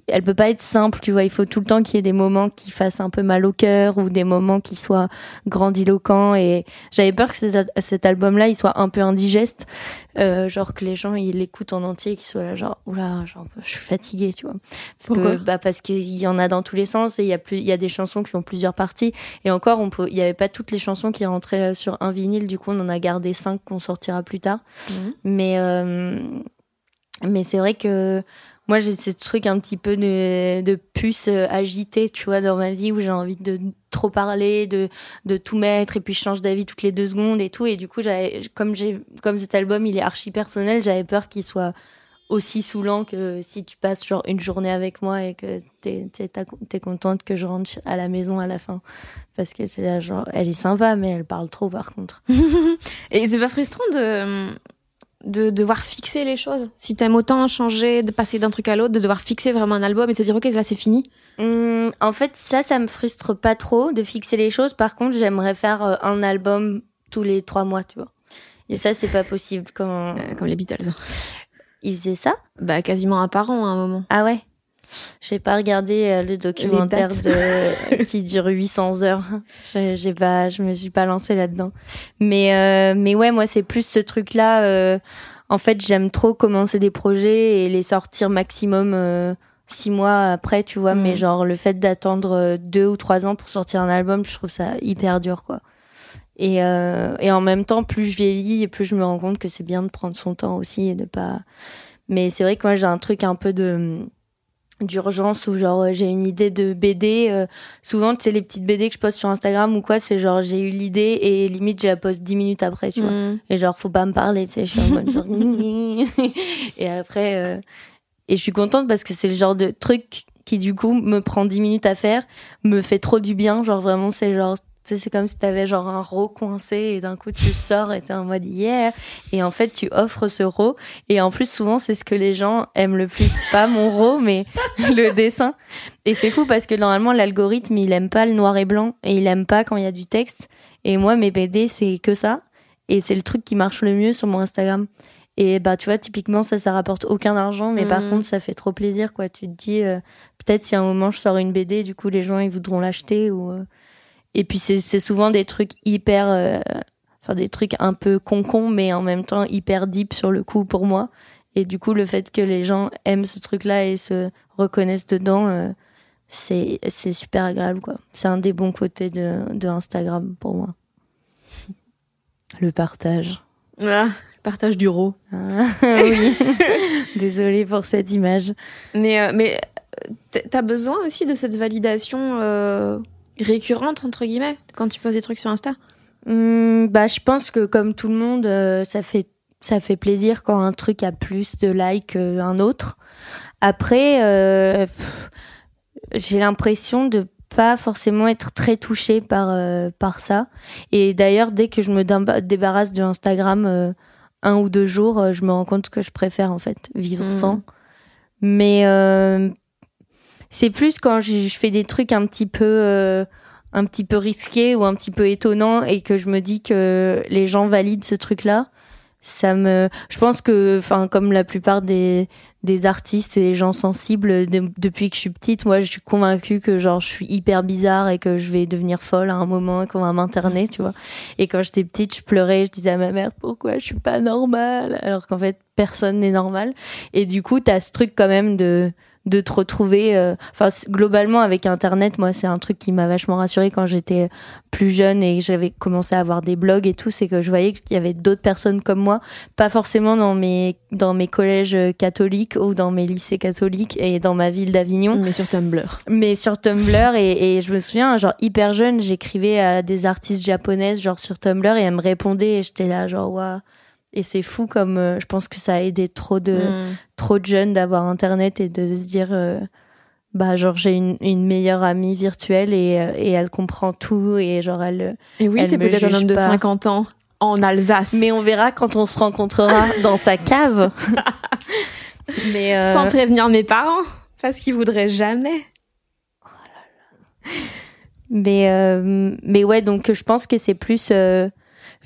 elle peut pas être simple, tu vois. Il faut tout le temps qu'il y ait des moments qui fassent un peu mal au cœur ou des moments qui soient grandiloquents. Et j'avais peur que cet, cet album-là, il soit un peu indigeste, euh, genre que les gens ils l'écoutent en entier, qu'ils soient là, genre, oula, genre, je suis fatiguée, tu vois. Parce Pourquoi? que, bah, parce qu'il y en a dans tous les sens et il y a plus, il y a des chansons qui ont plusieurs parties. Et encore, on peut, il y avait pas toutes les chansons qui rentraient euh, sur un vinyle. Du coup, on en a gardé cinq qu'on sortira plus tard. Mhm. Mais, euh, mais c'est vrai que moi, j'ai ce truc un petit peu de, de puce euh, agitée, tu vois, dans ma vie où j'ai envie de trop parler, de, de tout mettre et puis je change d'avis toutes les deux secondes et tout. Et du coup, comme j'ai, comme cet album, il est archi personnel, j'avais peur qu'il soit aussi saoulant que si tu passes genre une journée avec moi et que t'es, t'es contente que je rentre à la maison à la fin. Parce que c'est là, genre, elle est sympa, mais elle parle trop par contre. Et c'est pas frustrant de, de devoir fixer les choses Si t'aimes autant changer, de passer d'un truc à l'autre, de devoir fixer vraiment un album et de se dire, ok, là c'est fini. Hum, en fait, ça, ça me frustre pas trop de fixer les choses. Par contre, j'aimerais faire euh, un album tous les trois mois, tu vois. Et ça, c'est pas possible quand. Euh, comme les Beatles. Il faisait ça? Bah, quasiment un par an à un moment. Ah ouais? J'ai pas regardé euh, le documentaire de qui dure 800 heures. J'ai pas, je me suis pas lancée là-dedans. Mais euh, mais ouais, moi c'est plus ce truc-là. Euh, en fait, j'aime trop commencer des projets et les sortir maximum six mois après, tu vois. Mais mm. genre le fait d'attendre deux ou trois ans pour sortir un album, je trouve ça hyper dur, quoi. Et et en même temps, plus je vieillis et plus je me rends compte que c'est bien de prendre son temps aussi et de pas. Mais c'est vrai que moi j'ai un truc un peu de d'urgence ou genre j'ai une idée de BD euh, souvent tu sais les petites BD que je poste sur Instagram ou quoi c'est genre j'ai eu l'idée et limite je la poste dix minutes après tu vois mm. et genre faut pas me parler tu sais je suis en mode genre et après euh, et je suis contente parce que c'est le genre de truc qui du coup me prend dix minutes à faire me fait trop du bien genre vraiment c'est genre c'est comme si t'avais genre un ro coincé et d'un coup tu sors et t'es en mode yeah. Et en fait, tu offres ce ro. Et en plus, souvent, c'est ce que les gens aiment le plus. Pas mon ro, mais le dessin. Et c'est fou parce que normalement, l'algorithme, il aime pas le noir et blanc et il aime pas quand il y a du texte. Et moi, mes BD, c'est que ça. Et c'est le truc qui marche le mieux sur mon Instagram. Et bah, tu vois, typiquement, ça, ça rapporte aucun argent, mais par mhm. contre, ça fait trop plaisir, quoi. Tu te dis, euh, peut-être si à un moment je sors une BD, du coup, les gens, ils voudront l'acheter ou. Euh, et puis c'est souvent des trucs hyper, euh, enfin des trucs un peu con mais en même temps hyper deep sur le coup pour moi. Et du coup, le fait que les gens aiment ce truc-là et se reconnaissent dedans, euh, c'est c'est super agréable quoi. C'est un des bons côtés de, de Instagram pour moi. Le partage. Ah, le partage du ro. Ah, oui. Désolée pour cette image. Mais euh, mais t'as besoin aussi de cette validation récurrente entre guillemets quand tu poses des trucs sur Insta? Hmm, Bah, je pense que comme tout le monde, euh, ça fait ça fait plaisir quand un truc a plus de likes qu'un autre. Après, euh, j'ai l'impression de pas forcément être très touchée par euh, par ça. Et d'ailleurs, dès que je me débarrasse de Instagram un ou deux jours, je me rends compte que je préfère en fait vivre hmm. sans. Mais c'est plus quand je, fais des trucs un petit peu euh, un petit peu risqués ou un petit peu étonnants et que je me dis que les gens valident ce truc là ça me je pense que enfin comme la plupart des des artistes et des gens sensibles depuis que je suis petite moi je suis convaincue que genre je suis hyper bizarre et que je vais devenir folle à un moment et qu'on va m'interner tu vois. Et quand j'étais petite je pleurais je disais à ma mère pourquoi je suis pas normale? Alors qu'en fait personne n'est normal. Et du coup t'as ce truc quand même de de te retrouver euh, enfin globalement avec internet moi c'est un truc qui m'a vachement rassurée quand j'étais plus jeune et j'avais commencé à avoir des blogs et tout c'est que je voyais qu'il y avait d'autres personnes comme moi pas forcément dans mes dans mes collèges catholiques ou dans mes lycées catholiques et dans ma ville d'Avignon. Mais sur Tumblr. Mais sur Tumblr et, et je me souviens genre hyper jeune j'écrivais à des artistes japonaises genre sur Tumblr et elles me répondaient et j'étais là genre waouh et c'est fou comme euh, je pense que ça a aidé trop de mm. trop de jeunes d'avoir internet et de se dire euh, bah genre j'ai une, une meilleure amie virtuelle et, euh, et elle comprend tout et genre elle et oui c'est peut-être un homme de 50 ans en Alsace mais on verra quand on se rencontrera dans sa cave mais sans prévenir mes parents parce qu'ils voudraient jamais oh là là. mais mais ouais donc je pense que c'est plus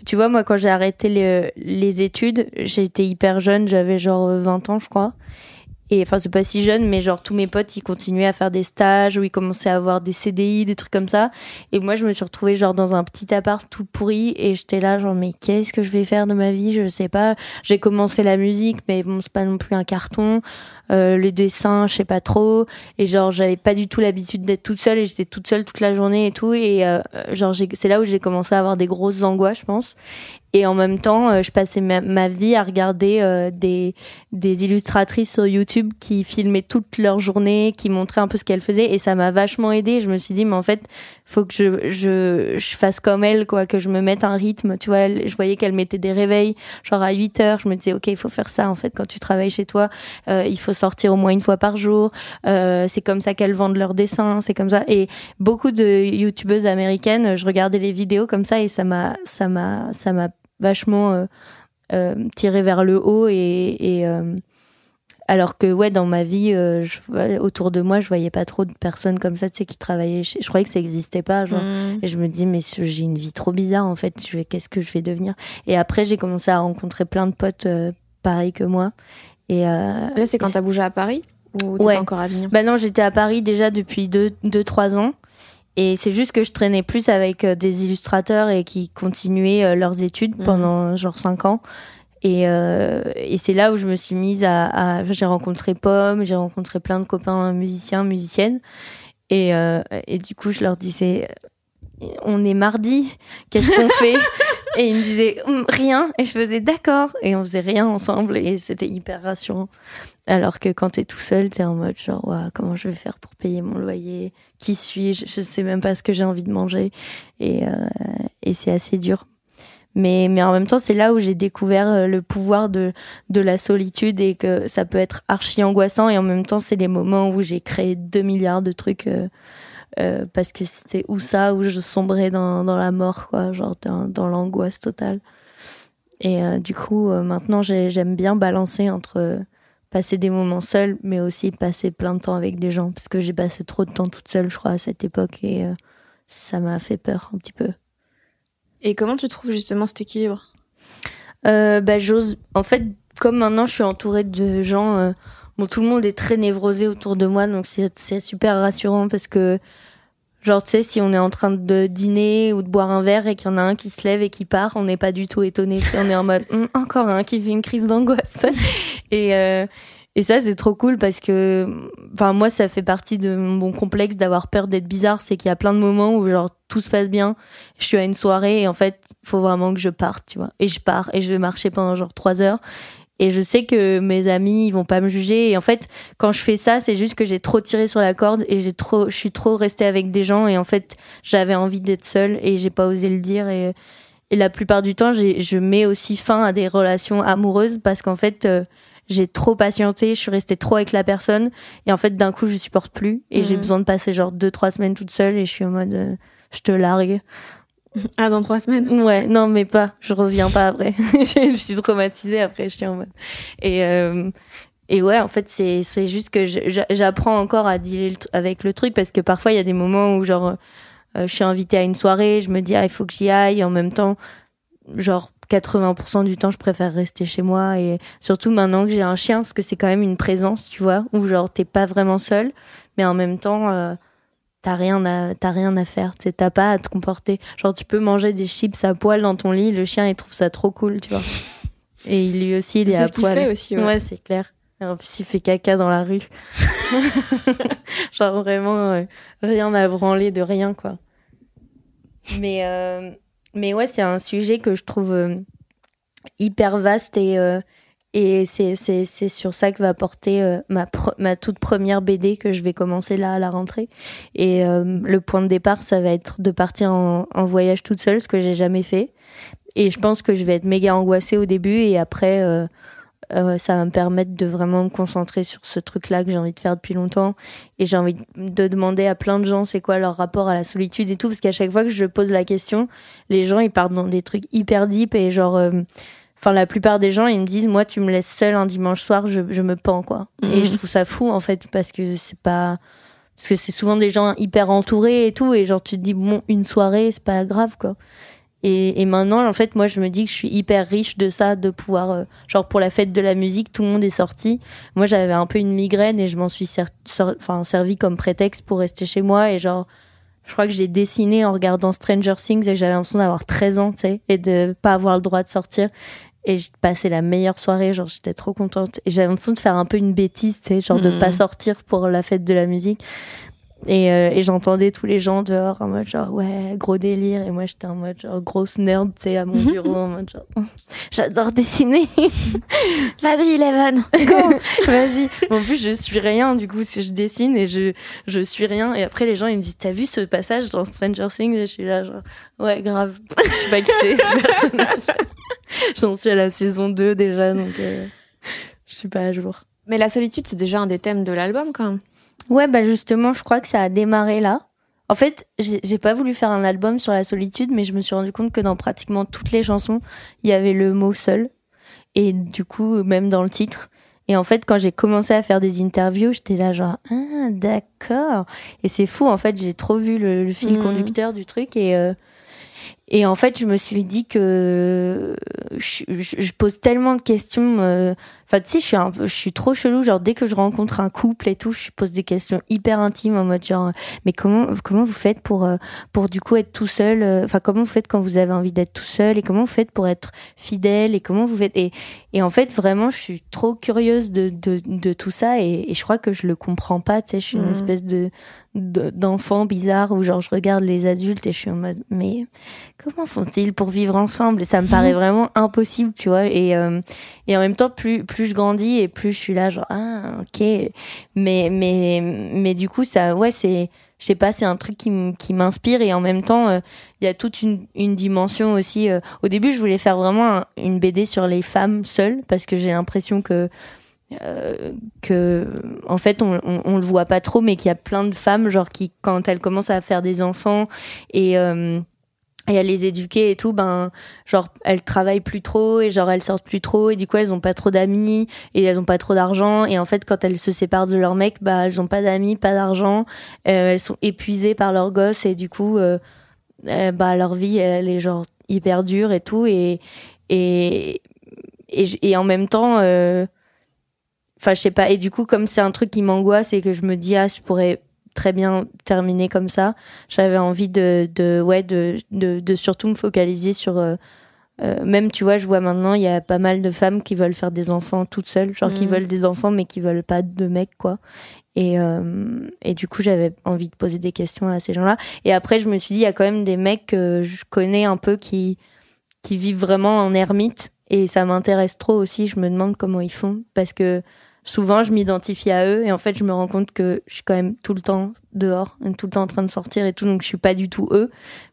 tu vois, moi, quand j'ai arrêté les, les études, j'étais hyper jeune, j'avais genre 20 ans, je crois. Et enfin, c'est pas si jeune, mais genre tous mes potes, ils continuaient à faire des stages ou ils commençaient à avoir des CDI, des trucs comme ça. Et moi, je me suis retrouvée genre dans un petit appart tout pourri et j'étais là genre mais qu'est-ce que je vais faire de ma vie? Je sais pas. J'ai commencé la musique, mais bon, c'est pas non plus un carton. Euh, le dessin, je sais pas trop. Et genre, j'avais pas du tout l'habitude d'être toute seule et j'étais toute seule toute la journée et tout. Et euh, genre, c'est là où j'ai commencé à avoir des grosses angoisses, je pense. Et en même temps, euh, je passais ma, vie à regarder euh, des, des illustratrices sur YouTube qui filmaient toute leur journée, qui montraient un peu ce qu'elles faisaient. Et ça m'a vachement aidé. Je me suis dit, mais en fait, faut que je, je, je fasse comme elle, quoi, que je me mette un rythme. Tu vois, je voyais qu'elle mettait des réveils, genre à 8 heures. Je me disais, OK, il faut faire ça. En fait, quand tu travailles chez toi, euh, il faut sortir au moins une fois par jour. Euh, c'est comme ça qu'elles vendent leurs dessins. C'est comme ça. Et beaucoup de youtubeuses américaines, je regardais les vidéos comme ça et ça m'a, ça m'a, ça m'a vachement euh, euh, tiré vers le haut et, et euh, alors que ouais dans ma vie je, autour de moi je voyais pas trop de personnes comme ça tu sais qui travaillaient je croyais que ça existait pas genre mmh. et je me dis mais j'ai une vie trop bizarre en fait je vais qu'est-ce que je vais devenir? Et après j'ai commencé à rencontrer plein de potes pareils que moi Et Là, c'est quand t'as bougé à Paris? Ou t'étais Ouais. encore à Avignon? Bah non, j'étais à Paris déjà depuis 2-3 deux, trois ans. Et c'est juste que je traînais plus avec euh, des illustrateurs et qui continuaient euh, leurs études Mhm. pendant genre 5 ans. Et, euh, et c'est là où je me suis mise à... à- j'ai rencontré Pomme, j'ai rencontré plein de copains musiciens, musiciennes. Et, euh, et du coup, je leur disais, on est mardi, qu'est-ce qu'on fait? Et ils me disaient, rien. Et je faisais, d'accord. Et on faisait rien ensemble. Et c'était hyper rassurant. Alors que quand t'es tout seul, t'es en mode genre, Ouah, comment je vais faire pour payer mon loyer? Qui suis-je? Je sais même pas ce que j'ai envie de manger. Et, euh, et c'est assez dur. Mais, mais en même temps, c'est là où j'ai découvert euh, le pouvoir de, de la solitude et que ça peut être archi angoissant. Et en même temps, c'est les moments où j'ai créé 2 milliards de trucs euh, euh, parce que c'était où ça, où je sombrais dans, dans la mort, quoi, genre dans, dans l'angoisse totale. Et euh, du coup, euh, maintenant, j'ai- j'aime bien balancer entre euh, passer des moments seuls, mais aussi passer plein de temps avec des gens, parce que j'ai passé trop de temps toute seule, je crois, à cette époque, et ça m'a fait peur un petit peu. Et comment tu trouves justement cet équilibre? Euh, bah, j'ose. En fait, comme maintenant, je suis entourée de gens. euh, bon, tout le monde est très névrosé autour de moi, donc c'est super rassurant parce que, genre, tu sais, si on est en train de dîner ou de boire un verre et qu'il y en a un qui se lève et qui part, on n'est pas du tout étonné. on est en mode Hum, encore un qui fait une crise d'angoisse. et euh, et ça, c'est trop cool parce que, enfin, moi, ça fait partie de mon complexe d'avoir peur d'être bizarre. C'est qu'il y a plein de moments où, genre, tout se passe bien. Je suis à une soirée et en fait, faut vraiment que je parte, tu vois. Et je pars et je vais marcher pendant genre trois heures. Et je sais que mes amis, ils vont pas me juger. Et en fait, quand je fais ça, c'est juste que j'ai trop tiré sur la corde et j'ai trop, je suis trop restée avec des gens. Et en fait, j'avais envie d'être seule et j'ai pas osé le dire. Et, et la plupart du temps, je mets aussi fin à des relations amoureuses parce qu'en fait, euh, j'ai trop patienté, je suis restée trop avec la personne et en fait d'un coup je supporte plus et j'ai Mhm. besoin de passer genre deux trois semaines toute seule et je suis en mode euh, je te largue. Ah, dans trois semaines? Ouais, non mais pas, je reviens pas après. je suis traumatisée après, je suis en mode. Et euh, et ouais, en fait c'est c'est juste que j'apprends encore à dealer avec le truc parce que parfois il y a des moments où genre euh, je suis invitée à une soirée, je me dis ah il faut que j'y aille et en même temps genre 80% du temps je préfère rester chez moi et surtout maintenant que j'ai un chien parce que c'est quand même une présence tu vois où genre t'es pas vraiment seul mais en même temps euh, t'as rien à t'as rien à faire tu t'as pas à te comporter. Genre tu peux manger des chips à poil dans ton lit le chien il trouve ça trop cool tu vois. Et lui aussi il est, C'est à ce poil. fait aussi, ouais. ouais, c'est clair. En plus il fait caca dans la rue. Genre vraiment euh, rien à branler de rien quoi. Mais euh, mais ouais c'est un sujet que je trouve euh, hyper vaste et euh, et c'est sur ça que va porter euh, ma ma toute première BD que je vais commencer là à la rentrée. Et euh, le point de départ ça va être de partir en, en voyage toute seule ce que j'ai jamais fait. Et je pense que je vais être méga angoissée au début et après euh, ça va me permettre de vraiment me concentrer sur ce truc-là que j'ai envie de faire depuis longtemps. Et j'ai envie de demander à plein de gens c'est quoi leur rapport à la solitude et tout, parce qu'à chaque fois que je pose la question, les gens ils partent dans des trucs hyper deep et genre, euh, enfin la plupart des gens ils me disent moi tu me laisses seule un dimanche soir, je, je me pends quoi. Et Mhm. je trouve ça fou en fait parce que c'est pas parce que c'est souvent des gens hyper entourés et tout et genre tu te dis bon une soirée c'est pas grave quoi. Et, et maintenant, en fait, moi, je me dis que je suis hyper riche de ça, de pouvoir, euh, genre pour la fête de la musique, tout le monde est sorti. Moi, j'avais un peu une migraine et je m'en suis enfin, servi comme prétexte pour rester chez moi. Et genre, je crois que j'ai dessiné en regardant Stranger Things et j'avais l'impression d'avoir 13 ans, tu sais, et de pas avoir le droit de sortir. Et j'ai passé la meilleure soirée, genre j'étais trop contente. Et j'avais l'impression de faire un peu une bêtise, tu sais, genre de Mhm. pas sortir pour la fête de la musique. Et, euh, et j'entendais tous les gens dehors en mode genre ouais gros délire. Et moi j'étais en mode genre grosse nerd tu sais à mon bureau en mode genre j'adore dessiner. Vas-y, Eleven. Vas-y. En plus je suis rien du coup si je dessine et je je suis rien. Et après les gens ils me disent t'as vu ce passage dans Stranger Things? Et je suis là genre ouais grave. Je sais pas qui c'est ce personnage. J'en suis à la saison 2 déjà donc euh, je suis pas à jour. Mais la solitude, c'est déjà un des thèmes de l'album, quand même. Ouais, bah justement, je crois que ça a démarré là. En fait, j'ai pas voulu faire un album sur la solitude, mais je me suis rendu compte que dans pratiquement toutes les chansons, il y avait le mot seul. Et du coup, même dans le titre. Et en fait, quand j'ai commencé à faire des interviews, j'étais là genre, ah, d'accord. Et c'est fou, en fait, j'ai trop vu le, le fil Mhm. conducteur du truc et, euh, et en fait, je me suis dit que, je, je- je pose tellement de questions. euh, Enfin, tu sais, je suis un peu, je suis trop chelou. Genre, dès que je rencontre un couple et tout, je pose des questions hyper intimes en mode genre, mais comment, comment vous faites pour, euh, pour du coup être tout seul euh, Enfin, comment vous faites quand vous avez envie d'être tout seul Et comment vous faites pour être fidèle Et comment vous faites? Et, et en fait, vraiment, je suis trop curieuse de, de, de tout ça et, et je crois que je le comprends pas. Tu sais, je suis une Mhm. espèce de- d'enfant bizarre où genre je regarde les adultes et je suis en mode mais comment font-ils pour vivre ensemble? Et ça me paraît vraiment impossible tu vois. Et euh, et en même temps plus plus je grandis et plus je suis là genre ah ok. Mais mais mais du coup ça ouais c'est je sais pas c'est un truc qui m'inspire. Et en même temps euh, il y a toute une une dimension aussi euh, au début je voulais faire vraiment un- une BD sur les femmes seules parce que j'ai l'impression que euh, que en fait on, on, on le voit pas trop mais qu'il y a plein de femmes genre qui quand elles commencent à faire des enfants et euh, et à les éduquer et tout ben genre elles travaillent plus trop et genre elles sortent plus trop et du coup elles ont pas trop d'amis et elles ont pas trop d'argent. Et en fait quand elles se séparent de leur mec bah elles ont pas d'amis pas d'argent. Euh, elles sont épuisées par leur gosse et du coup euh, euh, bah leur vie elle est genre hyper dure et tout. Et et et, et en même temps euh, enfin je sais pas. Et du coup comme c'est un truc qui m'angoisse et que je me dis ah je pourrais très bien terminer comme ça. J'avais envie de de ouais de de, de surtout me focaliser sur euh, euh, même tu vois je vois maintenant il y a pas mal de femmes qui veulent faire des enfants toutes seules genre qui Mhm. veulent des enfants mais qui veulent pas de mecs quoi. Et euh, et du coup j'avais envie de poser des questions à ces gens-là. Et après je me suis dit il y a quand même des mecs que je connais un peu qui qui vivent vraiment en ermite. Et ça m'intéresse trop aussi. Je me demande comment ils font. Parce que souvent je m'identifie à eux et en fait je me rends compte que je suis quand même tout le temps dehors tout le temps en train de sortir et tout donc je suis pas du tout eux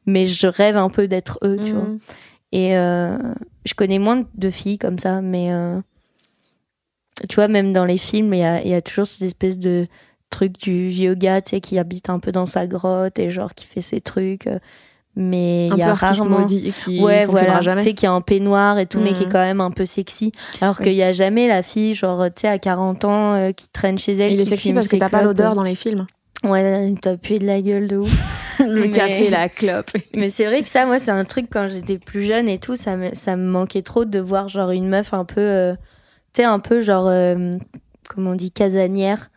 mais je rêve un peu d'être eux tu vois Mhm. et euh, je connais moins de filles comme ça, mais euh, tu vois, même dans les films, il y a, il y a toujours cette espèce de truc du vieux gars, tu sais, qui habite un peu dans sa grotte et genre qui fait ses trucs. Mais il y a rarement. qui Ouais, voilà. Tu sais, qui est en peignoir et tout, mais qui est Mhm. quand même un peu sexy. Alors Oui. qu'il y a jamais la fille, genre, tu sais, à 40 ans, euh, qui traîne chez elle. Il est sexy parce que t'as pas l'odeur dans les films. Ouais, t'as appuyé de la gueule de ouf. Le Mais- café, la clope. Mais c'est vrai que ça, moi, c'est un truc quand j'étais plus jeune et tout, ça me, ça me manquait trop de voir genre une meuf un peu, euh, tu sais, un peu genre, euh, comment on dit, casanière,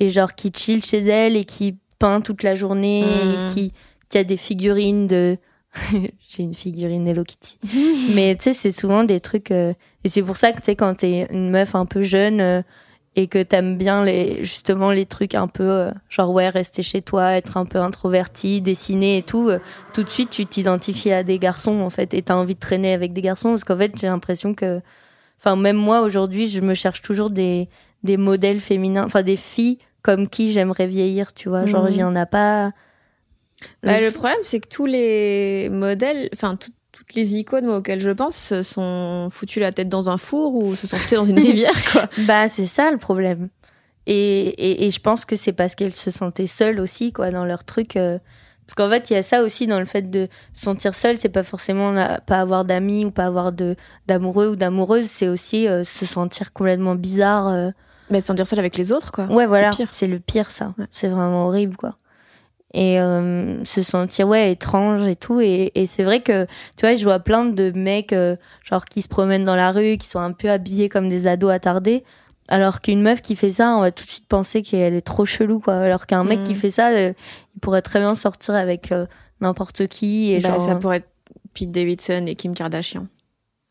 et genre qui chill chez elle et qui peint toute la journée, et qui, qui a des figurines de. J'ai une figurine Hello Kitty. Mais tu sais, c'est souvent des trucs. euh, Et c'est pour ça que tu sais, quand t'es une meuf un peu jeune euh, et que t'aimes bien les, justement les trucs un peu, euh, genre ouais, rester chez toi, être un peu introverti, dessiner et tout, euh, tout de suite tu t'identifies à des garçons en fait et t'as envie de traîner avec des garçons parce qu'en fait j'ai l'impression que. Enfin, même moi aujourd'hui, je me cherche toujours des, des modèles féminins, enfin des filles comme qui j'aimerais vieillir, tu vois. Genre, Mhm. il y en a pas. Bah, le problème, c'est que tous les modèles, enfin, tout- toutes les icônes moi, auxquelles je pense se sont foutus la tête dans un four ou se sont jetés dans une rivière, quoi. Bah, c'est ça le problème. Et, et, et je pense que c'est parce qu'elles se sentaient seules aussi, quoi, dans leur truc. euh, Parce qu'en fait, il y a ça aussi dans le fait de se sentir seule. C'est pas forcément la- pas avoir d'amis ou pas avoir de d'amoureux ou d'amoureuses. C'est aussi euh, se sentir complètement bizarre. euh. Mais sans dire seul avec les autres, quoi. Ouais, voilà. C'est le pire, ça. Ouais. C'est vraiment horrible, quoi. Et euh, se sentir, ouais, étrange et tout. Et, et c'est vrai que, tu vois, je vois plein de mecs, euh, genre, qui se promènent dans la rue, qui sont un peu habillés comme des ados attardés. Alors qu'une meuf qui fait ça, on va tout de suite penser qu'elle est trop chelou, quoi. Alors qu'un mec qui fait ça, euh, il pourrait très bien sortir avec euh, n'importe qui. Et Bah, genre, ça pourrait être Pete Davidson et Kim Kardashian.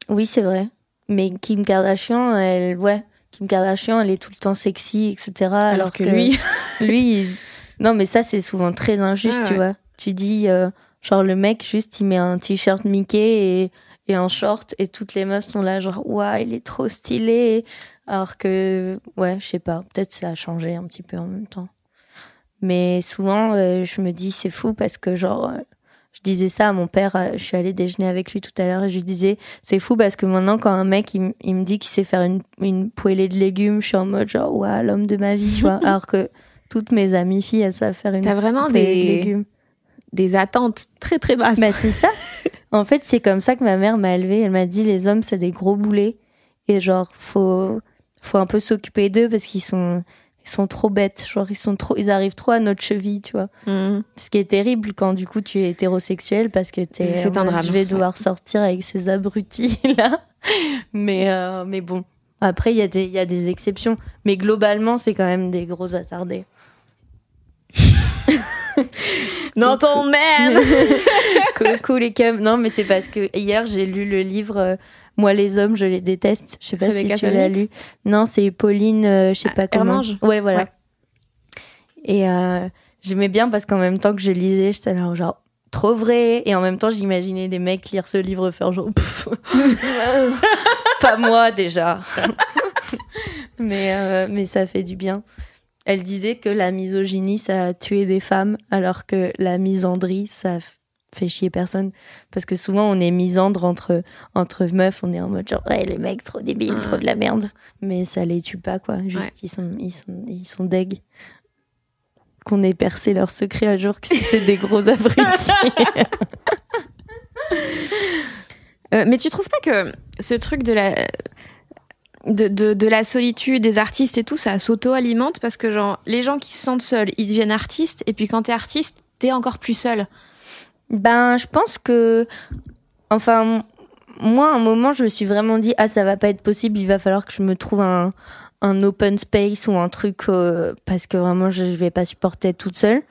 Oui, c'est vrai. Mais Kim Kardashian, elle, ouais, Kim Kardashian, elle est tout le temps sexy, etc. Alors, que lui- lui, il- non, mais ça, c'est souvent très injuste, Ah tu ouais. vois. Tu dis, euh, genre, le mec, juste, il met un t-shirt Mickey et, et un short, et toutes les meufs sont là, genre, waouh, il est trop stylé. Alors que, ouais, je sais pas, peut-être ça a changé un petit peu en même temps. Mais souvent, euh, je me dis, c'est fou parce que, genre, euh, je disais ça à mon père, euh, je suis allée déjeuner avec lui tout à l'heure et je lui disais, c'est fou parce que maintenant, quand un mec, il, il me dit qu'il sait faire une, une poêlée de légumes, je suis en mode genre, ouais, l'homme de ma vie, tu vois. Alors que toutes mes amies filles, elles savent faire une T'as vraiment poêlée de des, légumes. des attentes très très basses. Bah, c'est ça. en fait, c'est comme ça que ma mère m'a élevée. Elle m'a dit, les hommes, c'est des gros boulets. Et genre, faut, faut un peu s'occuper d'eux parce qu'ils sont, ils sont trop bêtes. Genre, ils sont trop, ils arrivent trop à notre cheville, tu vois. Mhm. Ce qui est terrible quand du coup tu es hétérosexuel parce que t'es C'est en un drame, je vais devoir sortir avec ces abrutis là. mais, euh, mais bon. Après, il y, a des- il y a des exceptions. Mais globalement, c'est quand même des gros attardés. Non, ton man Coucou les cums. Non, mais c'est parce que hier, j'ai lu le livre euh, Moi, les hommes, je les déteste. Je sais pas Rebecca si tu l'as lu. Non, c'est Pauline, euh, je sais Ah, pas comment. Hermange Ouais, voilà. Ouais. Et euh, j'aimais bien parce qu'en même temps que je lisais, j'étais là, genre, trop vrai. Et en même temps, j'imaginais des mecs lire ce livre, faire genre, Pff, pas moi déjà. mais, euh, mais ça fait du bien. Elle disait que la misogynie, ça a tué des femmes, alors que la misandrie, ça fait chier personne. Parce que souvent, on est misandre entre, entre meufs, on est en mode genre, ouais, les mecs, trop débiles, Ouais. trop de la merde. Mais ça les tue pas, quoi. Juste, Ouais. ils, sont, ils, sont, ils sont deg. Qu'on ait percé leur secret un jour que c'était des gros abrutis. Euh, mais tu trouves pas que ce truc de la de, la solitude des artistes et tout, ça s'auto-alimente parce que genre les gens qui se sentent seuls, ils deviennent artistes et puis quand t'es artiste, t'es encore plus seul. Ben, je pense que, enfin, moi, à un moment, je me suis vraiment dit, ah, ça va pas être possible, il va falloir que je me trouve un, un open space ou un truc, euh, parce que vraiment, je, je vais pas supporter être toute seule.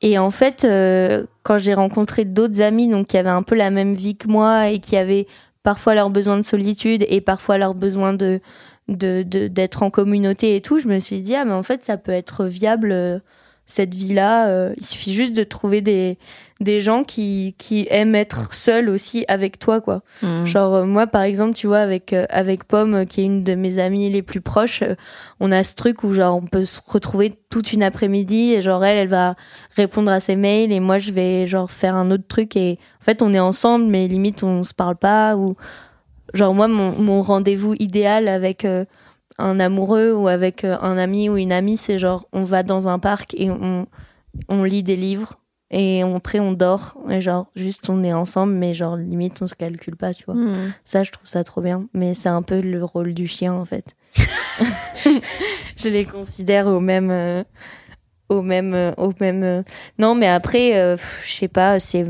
Et en fait, euh, quand j'ai rencontré d'autres amis, donc qui avaient un peu la même vie que moi et qui avaient parfois leurs besoins de solitude et parfois leurs besoins de d'être en communauté et tout, je me suis dit ah mais en fait ça peut être viable euh, cette vie-là. euh, il suffit juste de trouver des des gens qui qui aiment être seuls aussi avec toi quoi. Genre euh, moi par exemple tu vois avec euh, avec Pomme euh, qui est une de mes amies les plus proches, euh, on a ce truc où genre on peut se retrouver toute une après-midi et genre elle elle va répondre à ses mails et moi je vais genre faire un autre truc et en fait on est ensemble mais limite on se parle pas ou genre moi mon mon rendez-vous idéal avec euh, un amoureux ou avec euh, un ami ou une amie c'est genre on va dans un parc et on on lit des livres et on- après on dort et genre juste on est ensemble mais genre limite on se calcule pas tu vois Hmm. ça, je trouve ça trop bien. Mais c'est un peu le rôle du chien, en fait. je les considère au même. euh, au même. euh, au même euh. Non, mais après, euh, je sais pas, c'est.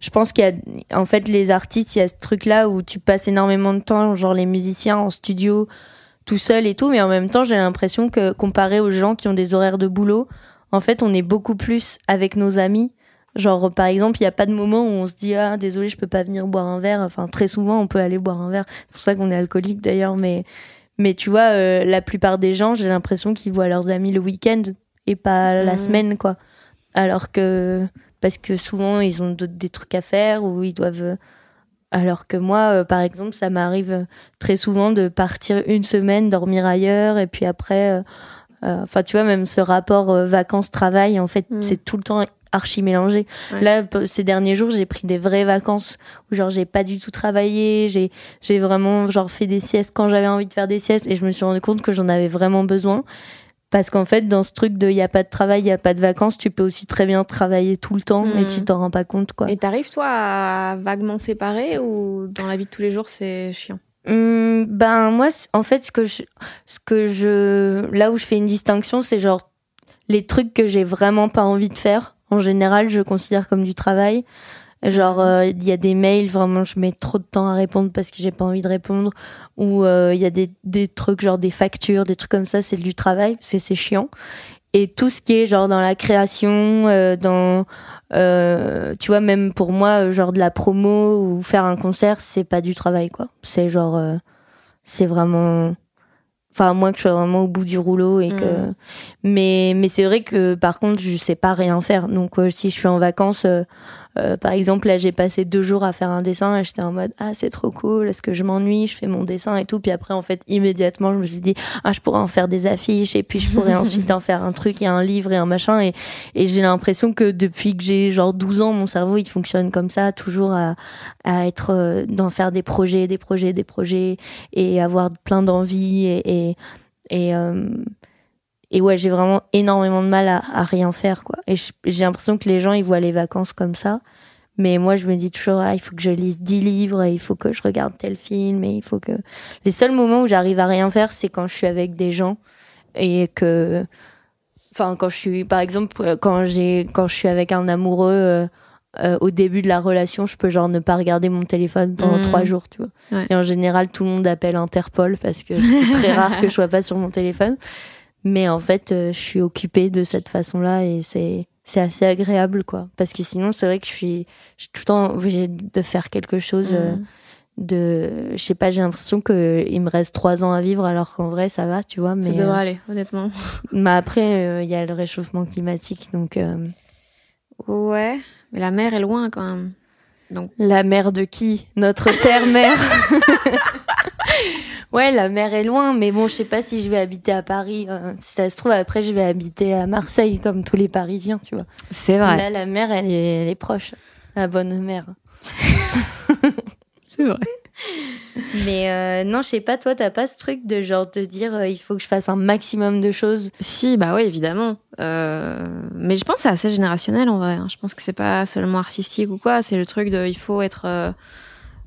Je pense qu'il y a. En fait, les artistes, il y a ce truc-là où tu passes énormément de temps, genre les musiciens en studio, tout seul et tout. Mais en même temps, j'ai l'impression que comparé aux gens qui ont des horaires de boulot, en fait, on est beaucoup plus avec nos amis. Genre, par exemple, il n'y a pas de moment où on se dit Ah, désolé, je peux pas venir boire un verre. Enfin, très souvent, on peut aller boire un verre. C'est pour ça qu'on est alcoolique d'ailleurs. Mais, mais tu vois, euh, la plupart des gens, j'ai l'impression qu'ils voient leurs amis le week-end et pas la Mhm. semaine, quoi. Alors que, parce que souvent, ils ont des trucs à faire ou ils doivent. euh, Alors que moi, euh, par exemple, ça m'arrive très souvent de partir une semaine, dormir ailleurs et puis après. euh, Enfin, tu vois, même ce rapport euh, vacances-travail, en fait, Mhm. c'est tout le temps archi mélangé. Ouais. Là, ces derniers jours, j'ai pris des vraies vacances où genre j'ai pas du tout travaillé, j'ai j'ai vraiment genre fait des siestes quand j'avais envie de faire des siestes et je me suis rendu compte que j'en avais vraiment besoin parce qu'en fait dans ce truc de y a pas de travail, y a pas de vacances, tu peux aussi très bien travailler tout le temps et tu t'en rends pas compte quoi. Et t'arrives toi à vaguement séparer ou dans la vie de tous les jours c'est chiant? Hum, ben moi en fait ce que je ce que je là où je fais une distinction c'est genre les trucs que j'ai vraiment pas envie de faire en général je considère comme du travail. Genre euh, il y a des mails vraiment je mets trop de temps à répondre parce que j'ai pas envie de répondre. Ou euh, il y a des des trucs genre des factures des trucs comme ça c'est du travail parce c'est chiant et tout ce qui est genre dans la création euh, dans euh, tu vois même pour moi euh, genre de la promo ou faire un concert c'est pas du travail quoi c'est genre euh, c'est vraiment enfin à moins que je sois vraiment au bout du rouleau et que Mm. mais mais c'est vrai que par contre je sais pas rien faire donc euh, si je suis en vacances euh, par exemple là j'ai passé deux jours à faire un dessin et j'étais en mode ah c'est trop cool est-ce que je m'ennuie? Je fais mon dessin et tout. Puis après en fait immédiatement je me suis dit ah je pourrais en faire des affiches et puis je pourrais ensuite en faire un truc et un livre et un machin. Et et j'ai l'impression que depuis que j'ai genre 12 ans mon cerveau il fonctionne comme ça toujours à à être euh, d'en faire des projets des projets des projets et avoir plein d'envie et et et, euh, et ouais j'ai vraiment énormément de mal à, à rien faire quoi et j'ai l'impression que les gens ils voient les vacances comme ça mais moi je me dis toujours ah, il faut que je lise 10 livres et il faut que je regarde tel film et il faut que les seuls moments où j'arrive à rien faire c'est quand je suis avec des gens et que enfin quand je suis par exemple euh, quand j'ai quand je suis avec un amoureux euh, euh, au début de la relation, je peux genre ne pas regarder mon téléphone pendant Mhm. trois jours, tu vois. Ouais. Et en général, tout le monde appelle Interpol parce que c'est très rare que je sois pas sur mon téléphone. Mais en fait, euh, je suis occupée de cette façon-là et c'est c'est assez agréable, quoi. Parce que sinon, c'est vrai que je suis, je suis tout le temps obligée de faire quelque chose. euh, Mhm. de je sais pas j'ai l'impression que il me reste trois ans à vivre alors qu'en vrai ça va tu vois Ça mais devrait euh, aller, honnêtement. mais après euh, il y a le réchauffement climatique donc euh, Ouais, mais la mer est loin quand même. Donc, la mer de qui? Notre terre mère ouais la mer est loin mais bon je sais pas si je vais habiter à Paris euh, si ça se trouve après je vais habiter à Marseille comme tous les Parisiens tu vois c'est là la mer elle est, elle est proche la bonne mer C'est vrai. mais euh, non je sais pas toi t'as pas ce truc de genre de dire euh, il faut que je fasse un maximum de choses? Si, bah oui, évidemment. Euh, mais je pense que c'est assez générationnel en vrai. hein. Je pense que c'est pas seulement artistique ou quoi. C'est le truc de, il faut être,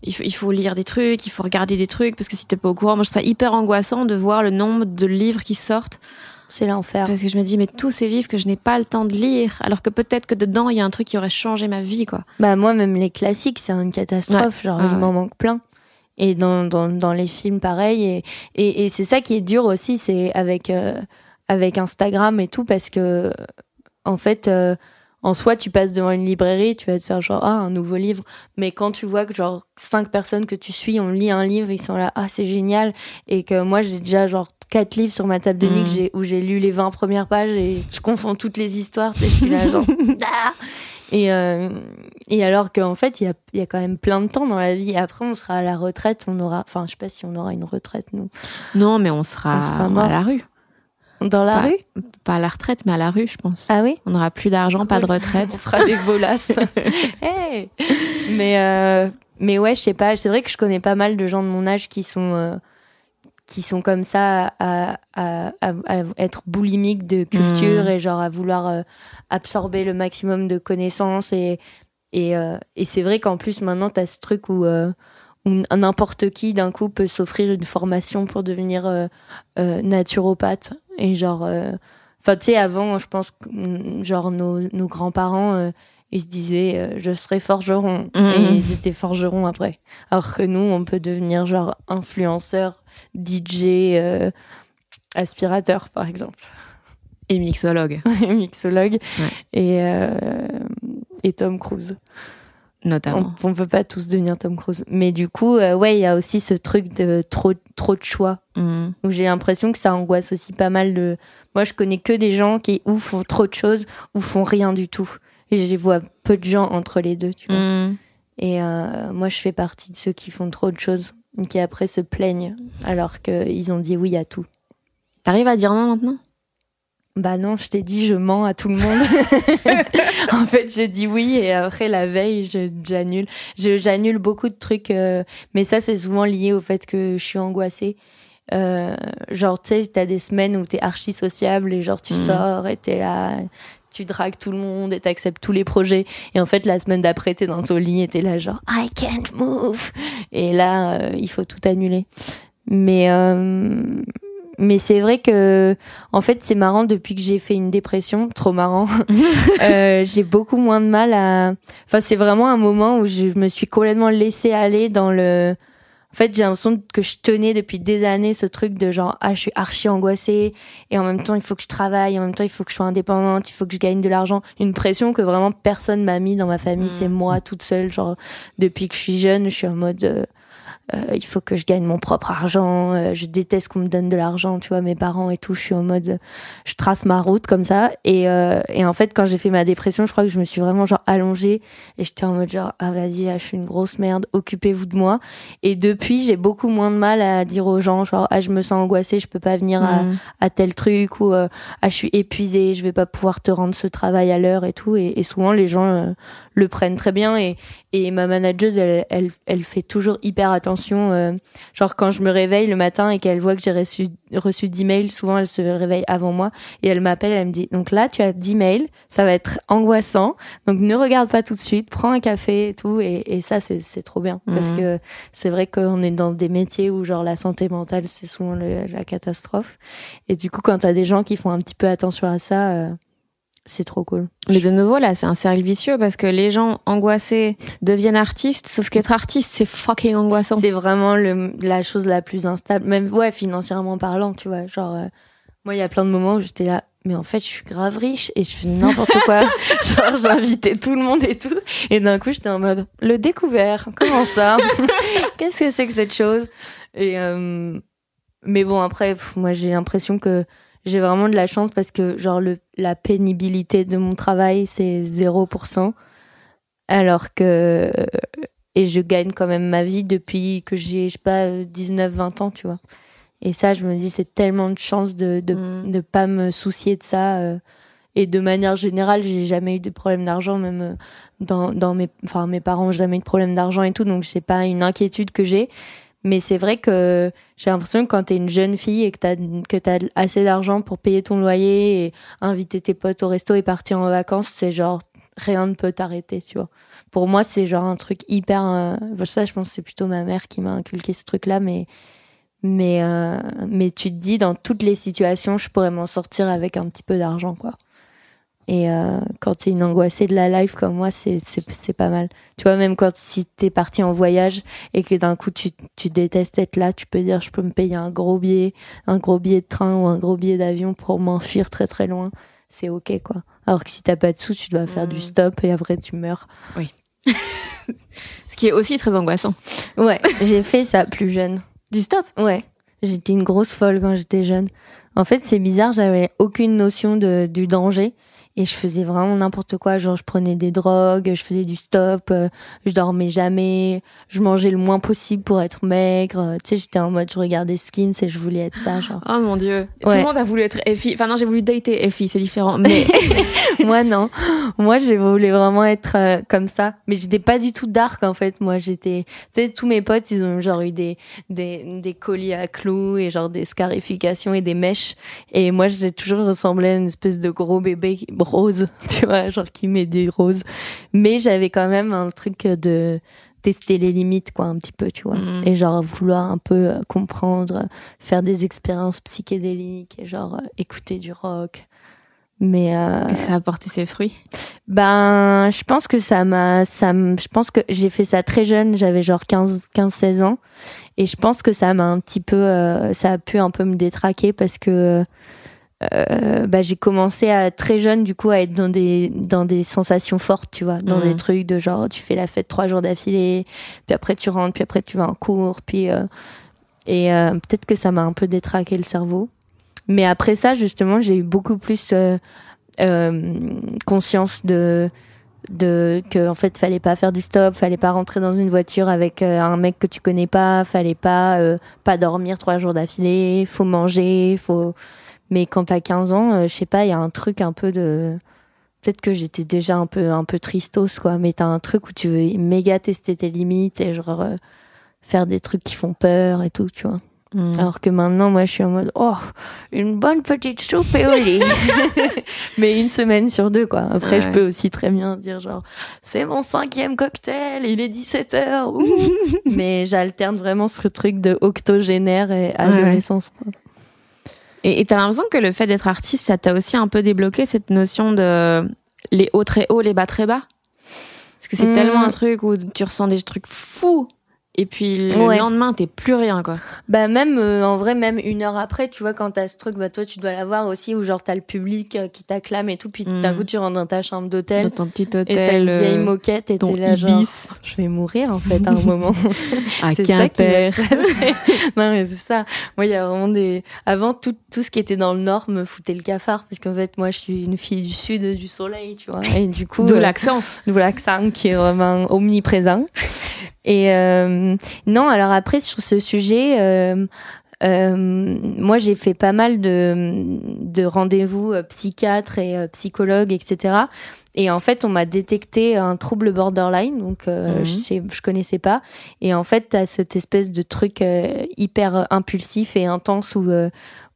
il, faut, il faut lire des trucs, il faut regarder des trucs parce que si t'es pas au courant, moi je trouve ça hyper angoissant de voir le nombre de livres qui sortent. C'est l'enfer. Parce que je me dis mais tous ces livres que je n'ai pas le temps de lire, alors que peut-être que dedans il y a un truc qui aurait changé ma vie quoi. Bah moi même les classiques c'est une catastrophe. Genre Ah il ouais. m'en manque plein. Et dans, dans, dans les films pareil. Et, et, et c'est ça qui est dur aussi c'est avec euh, avec Instagram et tout parce que en fait euh, en soi tu passes devant une librairie tu vas te faire genre ah un nouveau livre mais quand tu vois que genre cinq personnes que tu suis on lit un livre ils sont là ah c'est génial et que moi j'ai déjà genre quatre livres sur ma table de nuit j'ai- où j'ai lu les 20 premières pages et je confonds toutes les histoires je suis là genre Ah et, euh, et alors qu'en fait, il y a, y a quand même plein de temps dans la vie. Après, on sera à la retraite, on aura, enfin, je sais pas si on aura une retraite, nous. Non, mais on sera, On sera mort. à la rue. Dans la Pas- rue Pas à la retraite, mais à la rue, je pense. Ah oui On n'aura plus d'argent, pas de retraite. On fera des bolasses. Hey mais, euh, mais ouais, je sais pas, c'est vrai que je connais pas mal de gens de mon âge qui sont, euh, qui sont comme ça à, à, à, à être boulimiques de culture Mhm. et genre à vouloir euh, absorber le maximum de connaissances et, et, et c'est vrai qu'en plus maintenant t'as ce truc où, où n'importe qui d'un coup peut s'offrir une formation pour devenir euh, euh, naturopathe. Et genre euh, enfin tu sais avant je pense que, mm, genre nos, nos grands-parents euh, ils se disaient euh, je serai forgeron. Mhm. et ils étaient forgerons après alors que nous on peut devenir genre influenceur DJ euh, aspirateur par exemple. Et mixologue, mixologue. Ouais. et euh, et Tom Cruise notamment. on, on peut pas tous devenir Tom Cruise mais du coup euh, ouais il y a aussi ce truc de trop trop de choix Mhm. où j'ai l'impression que ça angoisse aussi pas mal de moi je connais que des gens qui ou font trop de choses ou font rien du tout et je vois peu de gens entre les deux tu vois Mhm. et euh, moi je fais partie de ceux qui font trop de choses et qui après se plaignent alors qu'ils ont dit oui à tout T'arrives à dire non maintenant? Bah non je t'ai dit je mens à tout le monde. En fait je dis oui et après la veille j'annule. Je j'annule beaucoup de trucs euh, mais ça c'est souvent lié au fait que je suis angoissée. Euh, genre tu sais t'as des semaines où t'es archi sociable et genre tu Mhm. sors et t'es là tu dragues tout le monde et t'acceptes tous les projets. Et en fait la semaine d'après t'es dans ton lit et t'es là genre I can't move. Et là euh, il faut tout annuler. Mais mais c'est vrai que en fait c'est marrant depuis que j'ai fait une dépression trop marrant euh, j'ai beaucoup moins de mal à enfin c'est vraiment un moment où je me suis complètement laissée aller dans le en fait j'ai l'impression que je tenais depuis des années ce truc de genre ah je suis archi angoissée et en même temps il faut que je travaille en même temps il faut que je sois indépendante il faut que je gagne de l'argent une pression que vraiment personne m'a mis dans ma famille Mm. c'est moi toute seule genre depuis que je suis jeune je suis en mode euh, euh, il faut que je gagne mon propre argent. Euh, je déteste qu'on me donne de l'argent tu vois mes parents et tout. Je suis en mode je trace ma route comme ça. Et, euh, et en fait quand j'ai fait ma dépression je crois que je me suis vraiment genre allongée. Et j'étais en mode genre ah vas-y là, je suis une grosse merde. Occupez-vous de moi. Et depuis j'ai beaucoup moins de mal à dire aux gens genre ah je me sens angoissée je peux pas venir à, Mhm. à tel truc. Ou euh, ah je suis épuisée je vais pas pouvoir te rendre ce travail à l'heure et tout. Et, et souvent les gens euh, le prennent très bien et et ma manageuse elle elle, elle fait toujours hyper attention euh, genre quand je me réveille le matin et qu'elle voit que j'ai reçu reçu 10 mails souvent elle se réveille avant moi et elle m'appelle elle me dit donc là tu as 10 mails ça va être angoissant donc ne regarde pas tout de suite prends un café et tout et, et ça c'est c'est trop bien parce Mhm. que c'est vrai qu'on est dans des métiers où genre la santé mentale c'est souvent le- la catastrophe et du coup quand t'as des gens qui font un petit peu attention à ça euh, c'est trop cool. Mais de nouveau, là, c'est un cercle vicieux parce que les gens angoissés deviennent artistes, sauf qu'être artiste, c'est fucking angoissant. C'est vraiment le, la chose la plus instable, même ouais, financièrement parlant, tu vois. Genre, euh, moi, il y a plein de moments où j'étais là, mais en fait, je suis grave riche et je fais n'importe quoi. Genre, j'invitais tout le monde et tout. Et d'un coup, j'étais en mode, le découvert, comment ça? Qu'est-ce que c'est que cette chose? Et euh, mais bon, après, pff, moi, j'ai l'impression que j'ai vraiment de la chance parce que genre le, la pénibilité de mon travail c'est 0% alors que et je gagne quand même ma vie depuis que j'ai je sais pas 19 20 ans tu vois. Et ça je me dis c'est tellement de chance de de, Mm. de pas me soucier de ça euh, et de manière générale j'ai jamais eu de problème d'argent même euh, dans dans mes enfin mes parents ont jamais eu de problème d'argent et tout donc c'est pas une inquiétude que j'ai mais c'est vrai que j'ai l'impression que quand t'es une jeune fille et que t'as que t'as assez d'argent pour payer ton loyer et inviter tes potes au resto et partir en vacances, c'est genre rien ne peut t'arrêter, tu vois. Pour moi, c'est genre un truc hyper. euh, ça, je pense c'est plutôt ma mère qui m'a inculqué ce truc-là, mais mais euh, mais tu te dis dans toutes les situations, je pourrais m'en sortir avec un petit peu d'argent, quoi. Et euh, quand t'es une angoissée de la life comme moi, c'est pas mal. Tu vois, même quand si t'es parti en voyage et que d'un coup tu, tu détestes être là, tu peux dire je peux me payer un gros billet, un gros billet de train ou un gros billet d'avion pour m'enfuir très très loin. C'est ok quoi. Alors que si t'as pas de sous, tu dois faire Mm. du stop et après tu meurs. Ce qui est aussi très angoissant. Ouais, j'ai fait ça plus jeune. Du stop? Ouais, j'étais une grosse folle quand j'étais jeune. En fait, c'est bizarre, j'avais aucune notion de, du danger et je faisais vraiment n'importe quoi. Genre, je prenais des drogues, je faisais du stop, euh, je dormais jamais, je mangeais le moins possible pour être maigre. Euh, Tu sais, j'étais en mode, je regardais Skins et je voulais être ça, genre. Oh mon dieu. Tout le monde a voulu être Effie. Enfin non, j'ai voulu dater Effie, c'est différent. Mais moi, non. Moi, je voulais vraiment être euh, comme ça. Mais j'étais pas du tout dark, en fait. Moi, j'étais, tu sais, tous mes potes, ils ont genre eu des, des, des colliers à clous et genre des scarifications et des mèches. Et moi, j'ai toujours ressemblé à une espèce de gros bébé rose, tu vois, genre qui met des roses. Mais j'avais quand même un truc de tester les limites, quoi, un petit peu, tu vois. Mhm. Et genre vouloir un peu euh, comprendre, faire des expériences psychédéliques et genre euh, écouter du rock. Mais euh, Et ça a porté ses fruits. ben, je pense que ça m'a, ça, je pense que j'ai fait ça très jeune, j'avais genre 15, 15, 16 ans, et je pense que ça m'a un petit peu, euh, ça a pu un peu me détraquer parce que, euh, bah, j'ai commencé à très jeune du coup à être dans des, dans des sensations fortes, tu vois, dans Mhm. des trucs de genre tu fais la fête trois jours d'affilée, puis après tu rentres, puis après tu vas en cours, puis euh, et euh, peut-être que ça m'a un peu détraqué le cerveau. Mais après ça, justement, j'ai eu beaucoup plus euh, euh, conscience de de que en fait fallait pas faire du stop fallait pas rentrer dans une voiture avec euh, un mec que tu connais pas fallait pas euh, pas dormir trois jours d'affilée faut manger faut mais quand t'as 15 ans euh, je sais pas il y a un truc un peu de peut-être que j'étais déjà un peu un peu tristos quoi mais t'as un truc où tu veux méga tester tes limites et genre euh, faire des trucs qui font peur et tout tu vois Mm. alors que maintenant, moi, je suis en mode, oh, une bonne petite soupe et au lit. Mais une semaine sur deux, quoi. Après, Ouais. je peux aussi très bien dire, genre, c'est mon cinquième cocktail, il est 17h. Mais j'alterne vraiment ce truc de octogénaire et adolescence. quoi. Et t'as l'impression que le fait d'être artiste, ça t'a aussi un peu débloqué cette notion de les hauts très hauts, les bas très bas? Parce que c'est tellement un truc où tu ressens des trucs fous. Et puis le Ouais. lendemain, t'es plus rien, quoi. Bah même euh, en vrai même une heure après tu vois quand t'as ce truc bah toi tu dois l'avoir aussi où genre t'as le public euh, qui t'acclame et tout puis Mm. d'un coup tu rentres dans ta chambre Dans d'hôtel ton petit et t'as hôtel, une vieille euh, moquette et t'es là genre Ibis je vais mourir en fait à un moment à Quimper. non mais c'est ça moi il y a vraiment des avant tout tout ce qui était dans le nord me foutait le cafard parce qu'en fait moi je suis une fille du sud du soleil tu vois et du coup De euh, l'accent. de l'accent qui est vraiment omniprésent. Et euh, non, alors après sur ce sujet, euh, euh, moi j'ai fait pas mal de, de rendez-vous euh, psychiatres et euh, psychologues, etc. Et en fait, on m'a détecté un trouble borderline, donc euh, Mhm. je, sais, je connaissais pas. Et en fait, t'as cette espèce de truc euh, hyper impulsif et intense où euh,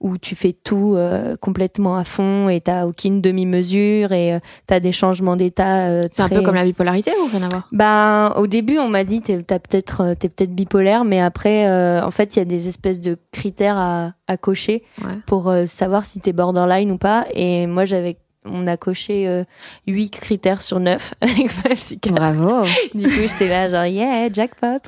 où tu fais tout euh, complètement à fond et t'as aucune demi-mesure et euh, t'as des changements d'état. euh, C'est un peu comme la bipolarité ou rien à voir? Bah, au début, on m'a dit t'es t'as peut-être euh, t'es peut-être bipolaire, mais après, euh, en fait, il y a des espèces de critères à, à cocher Ouais. pour savoir si t'es borderline ou pas. Et moi, j'avais on a coché euh, 8 critères sur 9 avec. Bravo. Du coup, j'étais là, genre, yeah, jackpot.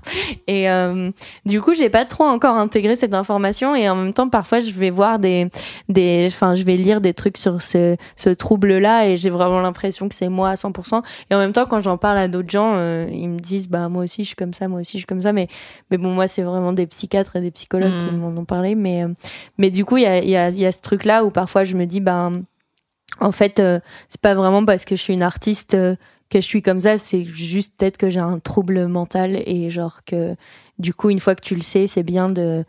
Et euh, du coup, j'ai pas trop encore intégré cette information. Et en même temps, parfois, je vais voir des, des, enfin, je vais lire des trucs sur ce, ce trouble-là, et j'ai vraiment l'impression que c'est moi à 100%. Et en même temps, quand j'en parle à d'autres gens, euh, ils me disent, bah, moi aussi, je suis comme ça, moi aussi, je suis comme ça. Mais, mais bon, moi, c'est vraiment des psychiatres et des psychologues qui Mm. m'en ont parlé. Mais, euh, mais du coup, il y a, il y a, il y a ce truc-là où parfois, je me dis, ben, en fait, euh, c'est pas vraiment parce que je suis une artiste euh, que je suis comme ça, c'est juste peut-être que j'ai un trouble mental et genre que du coup, une fois que tu le sais, c'est bien de.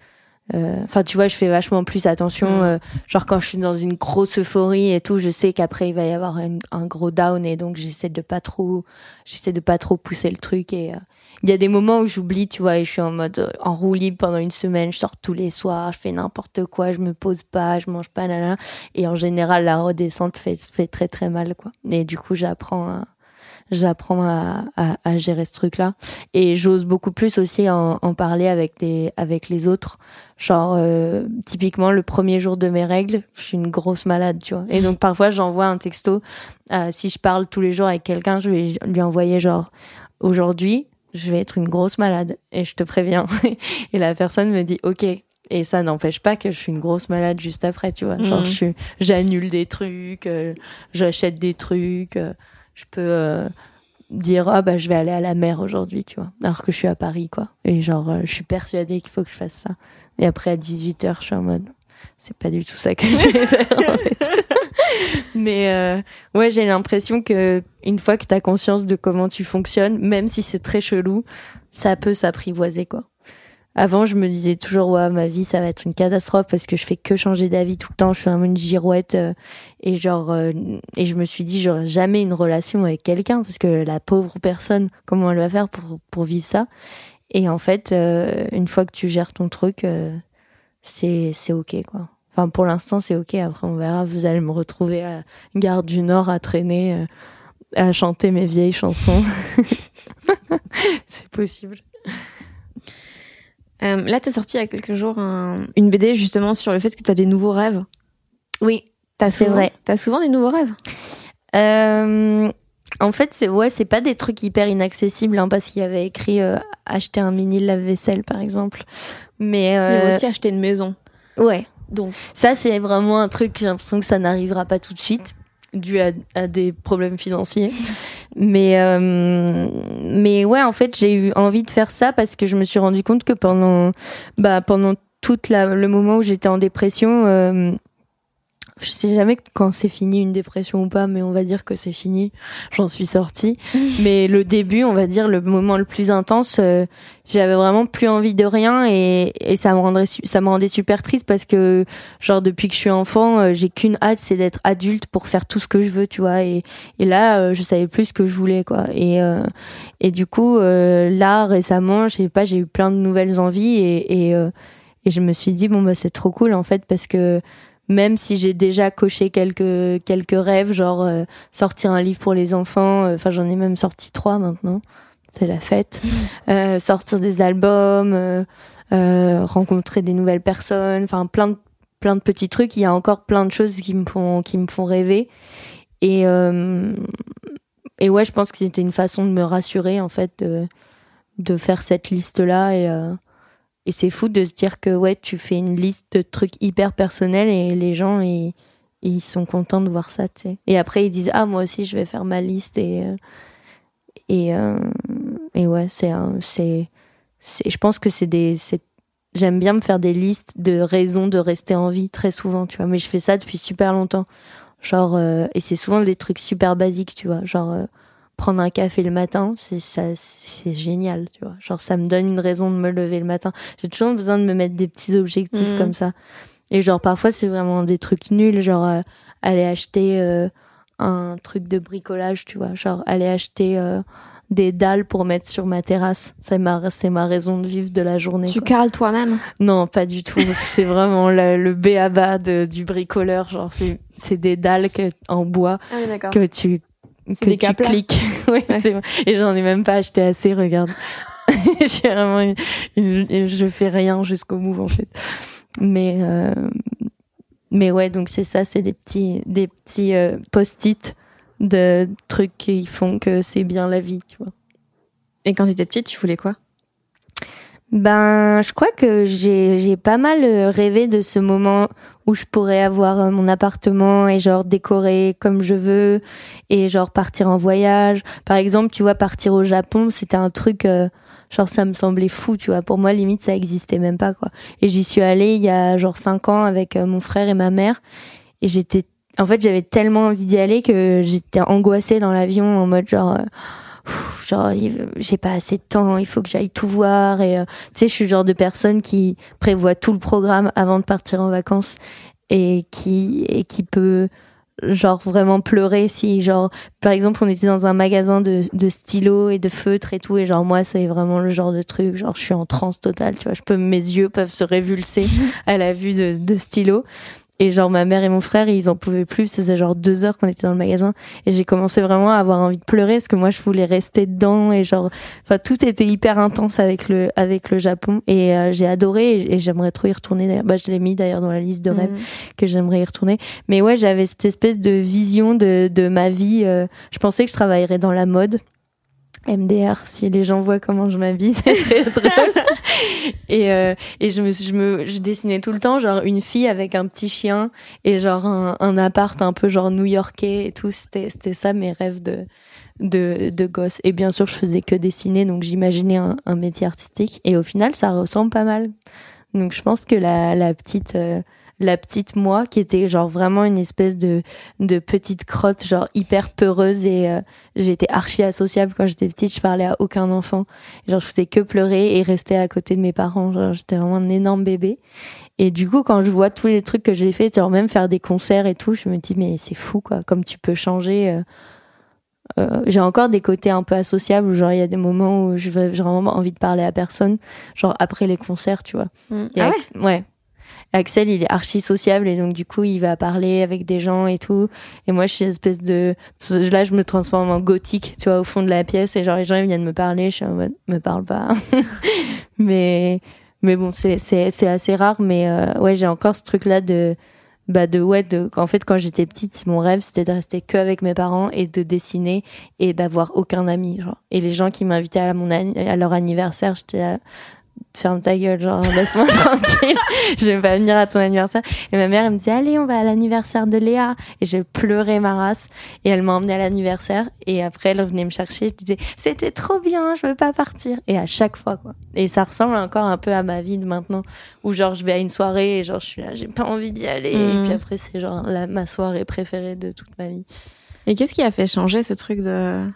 euh, Enfin, tu vois, je fais vachement plus attention. Mm. euh, genre quand je suis dans une grosse euphorie et tout, je sais qu'après il va y avoir un, un gros down et donc j'essaie de pas trop, j'essaie de pas trop pousser le truc et euh, il y a des moments où j'oublie, tu vois, et je suis en mode euh, en roue libre pendant une semaine, je sors tous les soirs, je fais n'importe quoi, je me pose pas, je mange pas, là, et en général, la redescente fait, très très mal, quoi. Et du coup, j'apprends à, j'apprends à, à, à gérer ce truc-là. Et j'ose beaucoup plus aussi en, en parler avec les, avec les autres. Genre, euh, typiquement, le premier jour de mes règles, je suis une grosse malade, tu vois. Et donc, parfois, j'envoie un texto. euh, si je parle tous les jours avec quelqu'un, je vais lui envoyer genre, aujourd'hui, je vais être une grosse malade. Et je te préviens. et la personne me dit, OK, et ça n'empêche pas que je suis une grosse malade juste après, tu vois. Genre, Mhm. je suis, j'annule des trucs, euh, j'achète des trucs, euh, je peux euh, dire ah bah je vais aller à la mer aujourd'hui, tu vois. Alors que je suis à Paris, quoi. Et genre, euh, je suis persuadée qu'il faut que je fasse ça. Et après à 18 h je suis en mode c'est pas du tout ça que je vais faire en fait. Mais euh, ouais, j'ai l'impression que une fois que t'as conscience de comment tu fonctionnes, même si c'est très chelou, ça peut s'apprivoiser quoi. Avant, je me disais toujours, ouais, ma vie, ça va être une catastrophe parce que je fais que changer d'avis tout le temps. Je suis une girouette. euh, et genre, euh, et je me suis dit, j'aurais jamais une relation avec quelqu'un parce que la pauvre personne, comment elle va faire pour, pour vivre ça? Et en fait, euh, une fois que tu gères ton truc, euh, c'est, c'est ok, quoi. Enfin, pour l'instant, c'est ok. Après, on verra. Vous allez me retrouver à Gare du Nord à traîner, euh, à chanter mes vieilles chansons. c'est possible. Euh, là, t'as sorti il y a quelques jours un- une BD justement sur le fait que t'as des nouveaux rêves. Oui, T'as C'est vrai. T'as souvent des nouveaux rêves? Euh, en fait, c'est ouais, c'est pas des trucs hyper inaccessibles, hein, parce qu'il y avait écrit euh, acheter un mini lave-vaisselle, par exemple. Mais Il y a aussi acheté une maison. ouais, Donc, ça c'est vraiment un truc. J'ai l'impression que ça n'arrivera pas tout de suite, dû à, des problèmes financiers. mais euh, mais ouais, en fait, j'ai eu envie de faire ça parce que je me suis rendu compte que pendant bah pendant toute la, le moment où j'étais en dépression. euh, je sais jamais quand c'est fini une dépression ou pas, mais on va dire que c'est fini. J'en suis sortie. mais le début, on va dire le moment le plus intense, euh, j'avais vraiment plus envie de rien et, et ça me rendrait ça me rendait super triste parce que genre depuis que je suis enfant, euh, j'ai qu'une hâte, c'est d'être adulte pour faire tout ce que je veux, tu vois. Et, et là, euh, je savais plus ce que je voulais, quoi. Et euh, et du coup, là récemment, je sais pas, j'ai eu plein de nouvelles envies et et, et je me suis dit bon bah c'est trop cool en fait parce que même si j'ai déjà coché quelques quelques rêves, genre euh, sortir un livre pour les enfants, euh, enfin j'en ai même sorti trois maintenant, c'est la fête, euh, sortir des albums, euh, euh, rencontrer des nouvelles personnes, enfin plein de plein de petits trucs. Il y a encore plein de choses qui me font qui me font rêver. Et euh, et ouais, je pense que c'était une façon de me rassurer en fait de de faire cette liste là et euh, et c'est fou de se dire que ouais, tu fais une liste de trucs hyper personnels et les gens ils, ils sont contents de voir ça, tu sais. Et après ils disent ah moi aussi je vais faire ma liste et euh, et euh, et ouais, c'est c'est c'est je pense que c'est des c'est j'aime bien me faire des listes de raisons de rester en vie très souvent, tu vois, mais je fais ça depuis super longtemps. Genre euh, et c'est souvent des trucs super basiques, tu vois, genre euh, prendre un café le matin, c'est ça, c'est génial, tu vois. Genre ça me donne une raison de me lever le matin. J'ai toujours besoin de me mettre des petits objectifs Mhm. comme ça. Et genre parfois c'est vraiment des trucs nuls, genre euh, aller acheter euh, un truc de bricolage, tu vois, genre aller acheter euh, des dalles pour mettre sur ma terrasse. C'est ma c'est ma raison de vivre de la journée. tu quoi. carles toi-même. Non, pas du tout. c'est vraiment le, le B à bas de, du bricoleur. Genre, c'est, c'est des dalles que, en bois Ah oui, que tu, que des tu cliques. Oui, Ouais. vrai. Et j'en ai même pas acheté assez, regarde. J'ai vraiment, une- une- une- je fais rien jusqu'au bout, en fait. Mais, euh, mais ouais, donc c'est ça, c'est des petits, des petits euh, post-it de trucs qui font que c'est bien la vie, tu vois. Et quand tu étais petite, tu voulais quoi? Ben, je crois que j'ai pas mal euh, rêvé de ce moment où je pourrais avoir euh, mon appartement et genre décorer comme je veux et genre partir en voyage. Par exemple, tu vois, partir au Japon, c'était un truc euh, genre ça me semblait fou, tu vois. Pour moi, limite ça existait même pas quoi. Et j'y suis allée il y a genre cinq ans avec mon frère et ma mère et j'étais en fait, j'avais tellement envie d'y aller que j'étais angoissée dans l'avion en mode genre genre j'ai pas assez de temps, il faut que j'aille tout voir. Et euh, tu sais je suis le genre de personne qui prévoit tout le programme avant de partir en vacances et qui et qui peut genre vraiment pleurer si genre par exemple on était dans un magasin de, de stylos et de feutres et tout et genre moi c'est vraiment le genre de truc genre je suis en transe totale tu vois. Je peux mes yeux peuvent se révulser à la vue de, de stylos et genre ma mère et mon frère, ils en pouvaient plus. C'était genre deux heures qu'on était dans le magasin. Et j'ai commencé vraiment à avoir envie de pleurer parce que moi je voulais rester dedans. Et genre, enfin tout était hyper intense avec le avec le Japon. Et euh, j'ai adoré et, j'aimerais trop y retourner. Bah je l'ai mis d'ailleurs dans la liste de rêves mhm. que j'aimerais y retourner. Mais ouais, j'avais cette espèce de vision de de ma vie. Euh, je pensais que je travaillerais dans la mode. MDR, si les gens voient comment je m'habille, c'est très drôle. et euh, et je me je me je dessinais tout le temps genre une fille avec un petit chien et genre un, un appart un peu genre new-yorkais et tout. C'était c'était ça mes rêves de de de gosse. Et bien sûr, je faisais que dessiner, donc j'imaginais un, un métier artistique. Et au final, ça ressemble pas mal. Donc je pense que la la petite euh, la petite moi qui était genre vraiment une espèce de de petite crotte genre hyper peureuse et euh, j'étais archi associable quand j'étais petite je parlais à aucun enfant. Genre je faisais que pleurer et rester à côté de mes parents genre j'étais vraiment un énorme bébé. Et du coup quand je vois tous les trucs que j'ai fait genre même faire des concerts et tout je me dis mais c'est fou quoi comme tu peux changer euh, euh, j'ai encore des côtés un peu associables genre il y a des moments où j'ai vraiment envie de parler à personne genre après les concerts tu vois. Mmh. ah ouais? ouais Axel, il est archi sociable et donc du coup, il va parler avec des gens et tout. Et moi, je suis une espèce de là, je me transforme en gothique, tu vois, au fond de la pièce et genre les gens ils viennent me parler, je suis en mode me parle pas. mais mais bon, c'est c'est c'est assez rare mais euh, ouais, j'ai encore ce truc là de bah de ouais de en fait quand j'étais petite mon rêve c'était de rester que avec mes parents et de dessiner et d'avoir aucun ami genre et les gens qui m'invitaient à mon à leur anniversaire j'étais là ferme ta gueule, genre laisse-moi tranquille, je vais pas venir à ton anniversaire. Et ma mère elle me dit allez on va à l'anniversaire de Léa. Et je pleurais ma race. Et elle m'a emmenée à l'anniversaire. Et après elle venait me chercher, je disais c'était trop bien, je veux pas partir. Et à chaque fois quoi. Et ça ressemble encore un peu à ma vie de maintenant. Où genre je vais à une soirée et genre je suis là j'ai pas envie d'y aller. Et puis mmh. après c'est genre la, ma soirée préférée de toute ma vie. Et qu'est-ce qui a fait changer ce truc de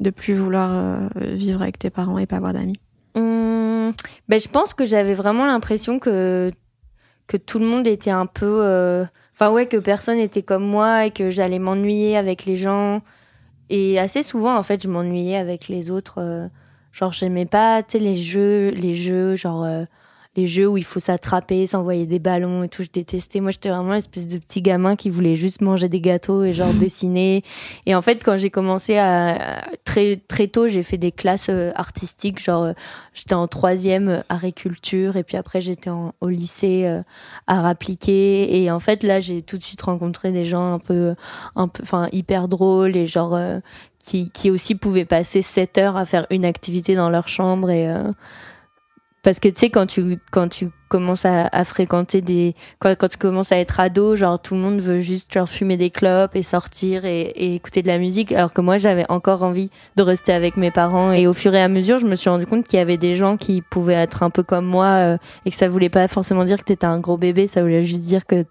de plus vouloir euh, vivre avec tes parents et pas avoir d'amis? Ben, je pense que j'avais vraiment l'impression que que tout le monde était un peu, euh, enfin ouais, que personne était comme moi et que j'allais m'ennuyer avec les gens. Et assez souvent, en fait, je m'ennuyais avec les autres. Euh, genre, j'aimais pas, tu les jeux, les jeux, genre euh, les jeux où il faut s'attraper, s'envoyer des ballons et tout, je détestais. Moi, j'étais vraiment l'espèce de petit gamin qui voulait juste manger des gâteaux et genre dessiner. Et en fait, quand j'ai commencé à très très tôt, j'ai fait des classes euh, artistiques. Genre, euh, j'étais en troisième euh, agriculture et puis après j'étais au lycée art appliqué. Et en fait, là, j'ai tout de suite rencontré des gens un peu, un peu, enfin hyper drôles et genre qui qui aussi pouvaient passer 7 heures à faire une activité dans leur chambre et parce que tu sais quand tu quand tu commences à, fréquenter des quand, tu commences à être ado genre tout le monde veut juste genre fumer des clopes et sortir et, et écouter de la musique alors que moi j'avais encore envie de rester avec mes parents. Et au fur et à mesure je me suis rendu compte qu'il y avait des gens qui pouvaient être un peu comme moi euh, et que ça voulait pas forcément dire que t'étais un gros bébé ça voulait juste dire que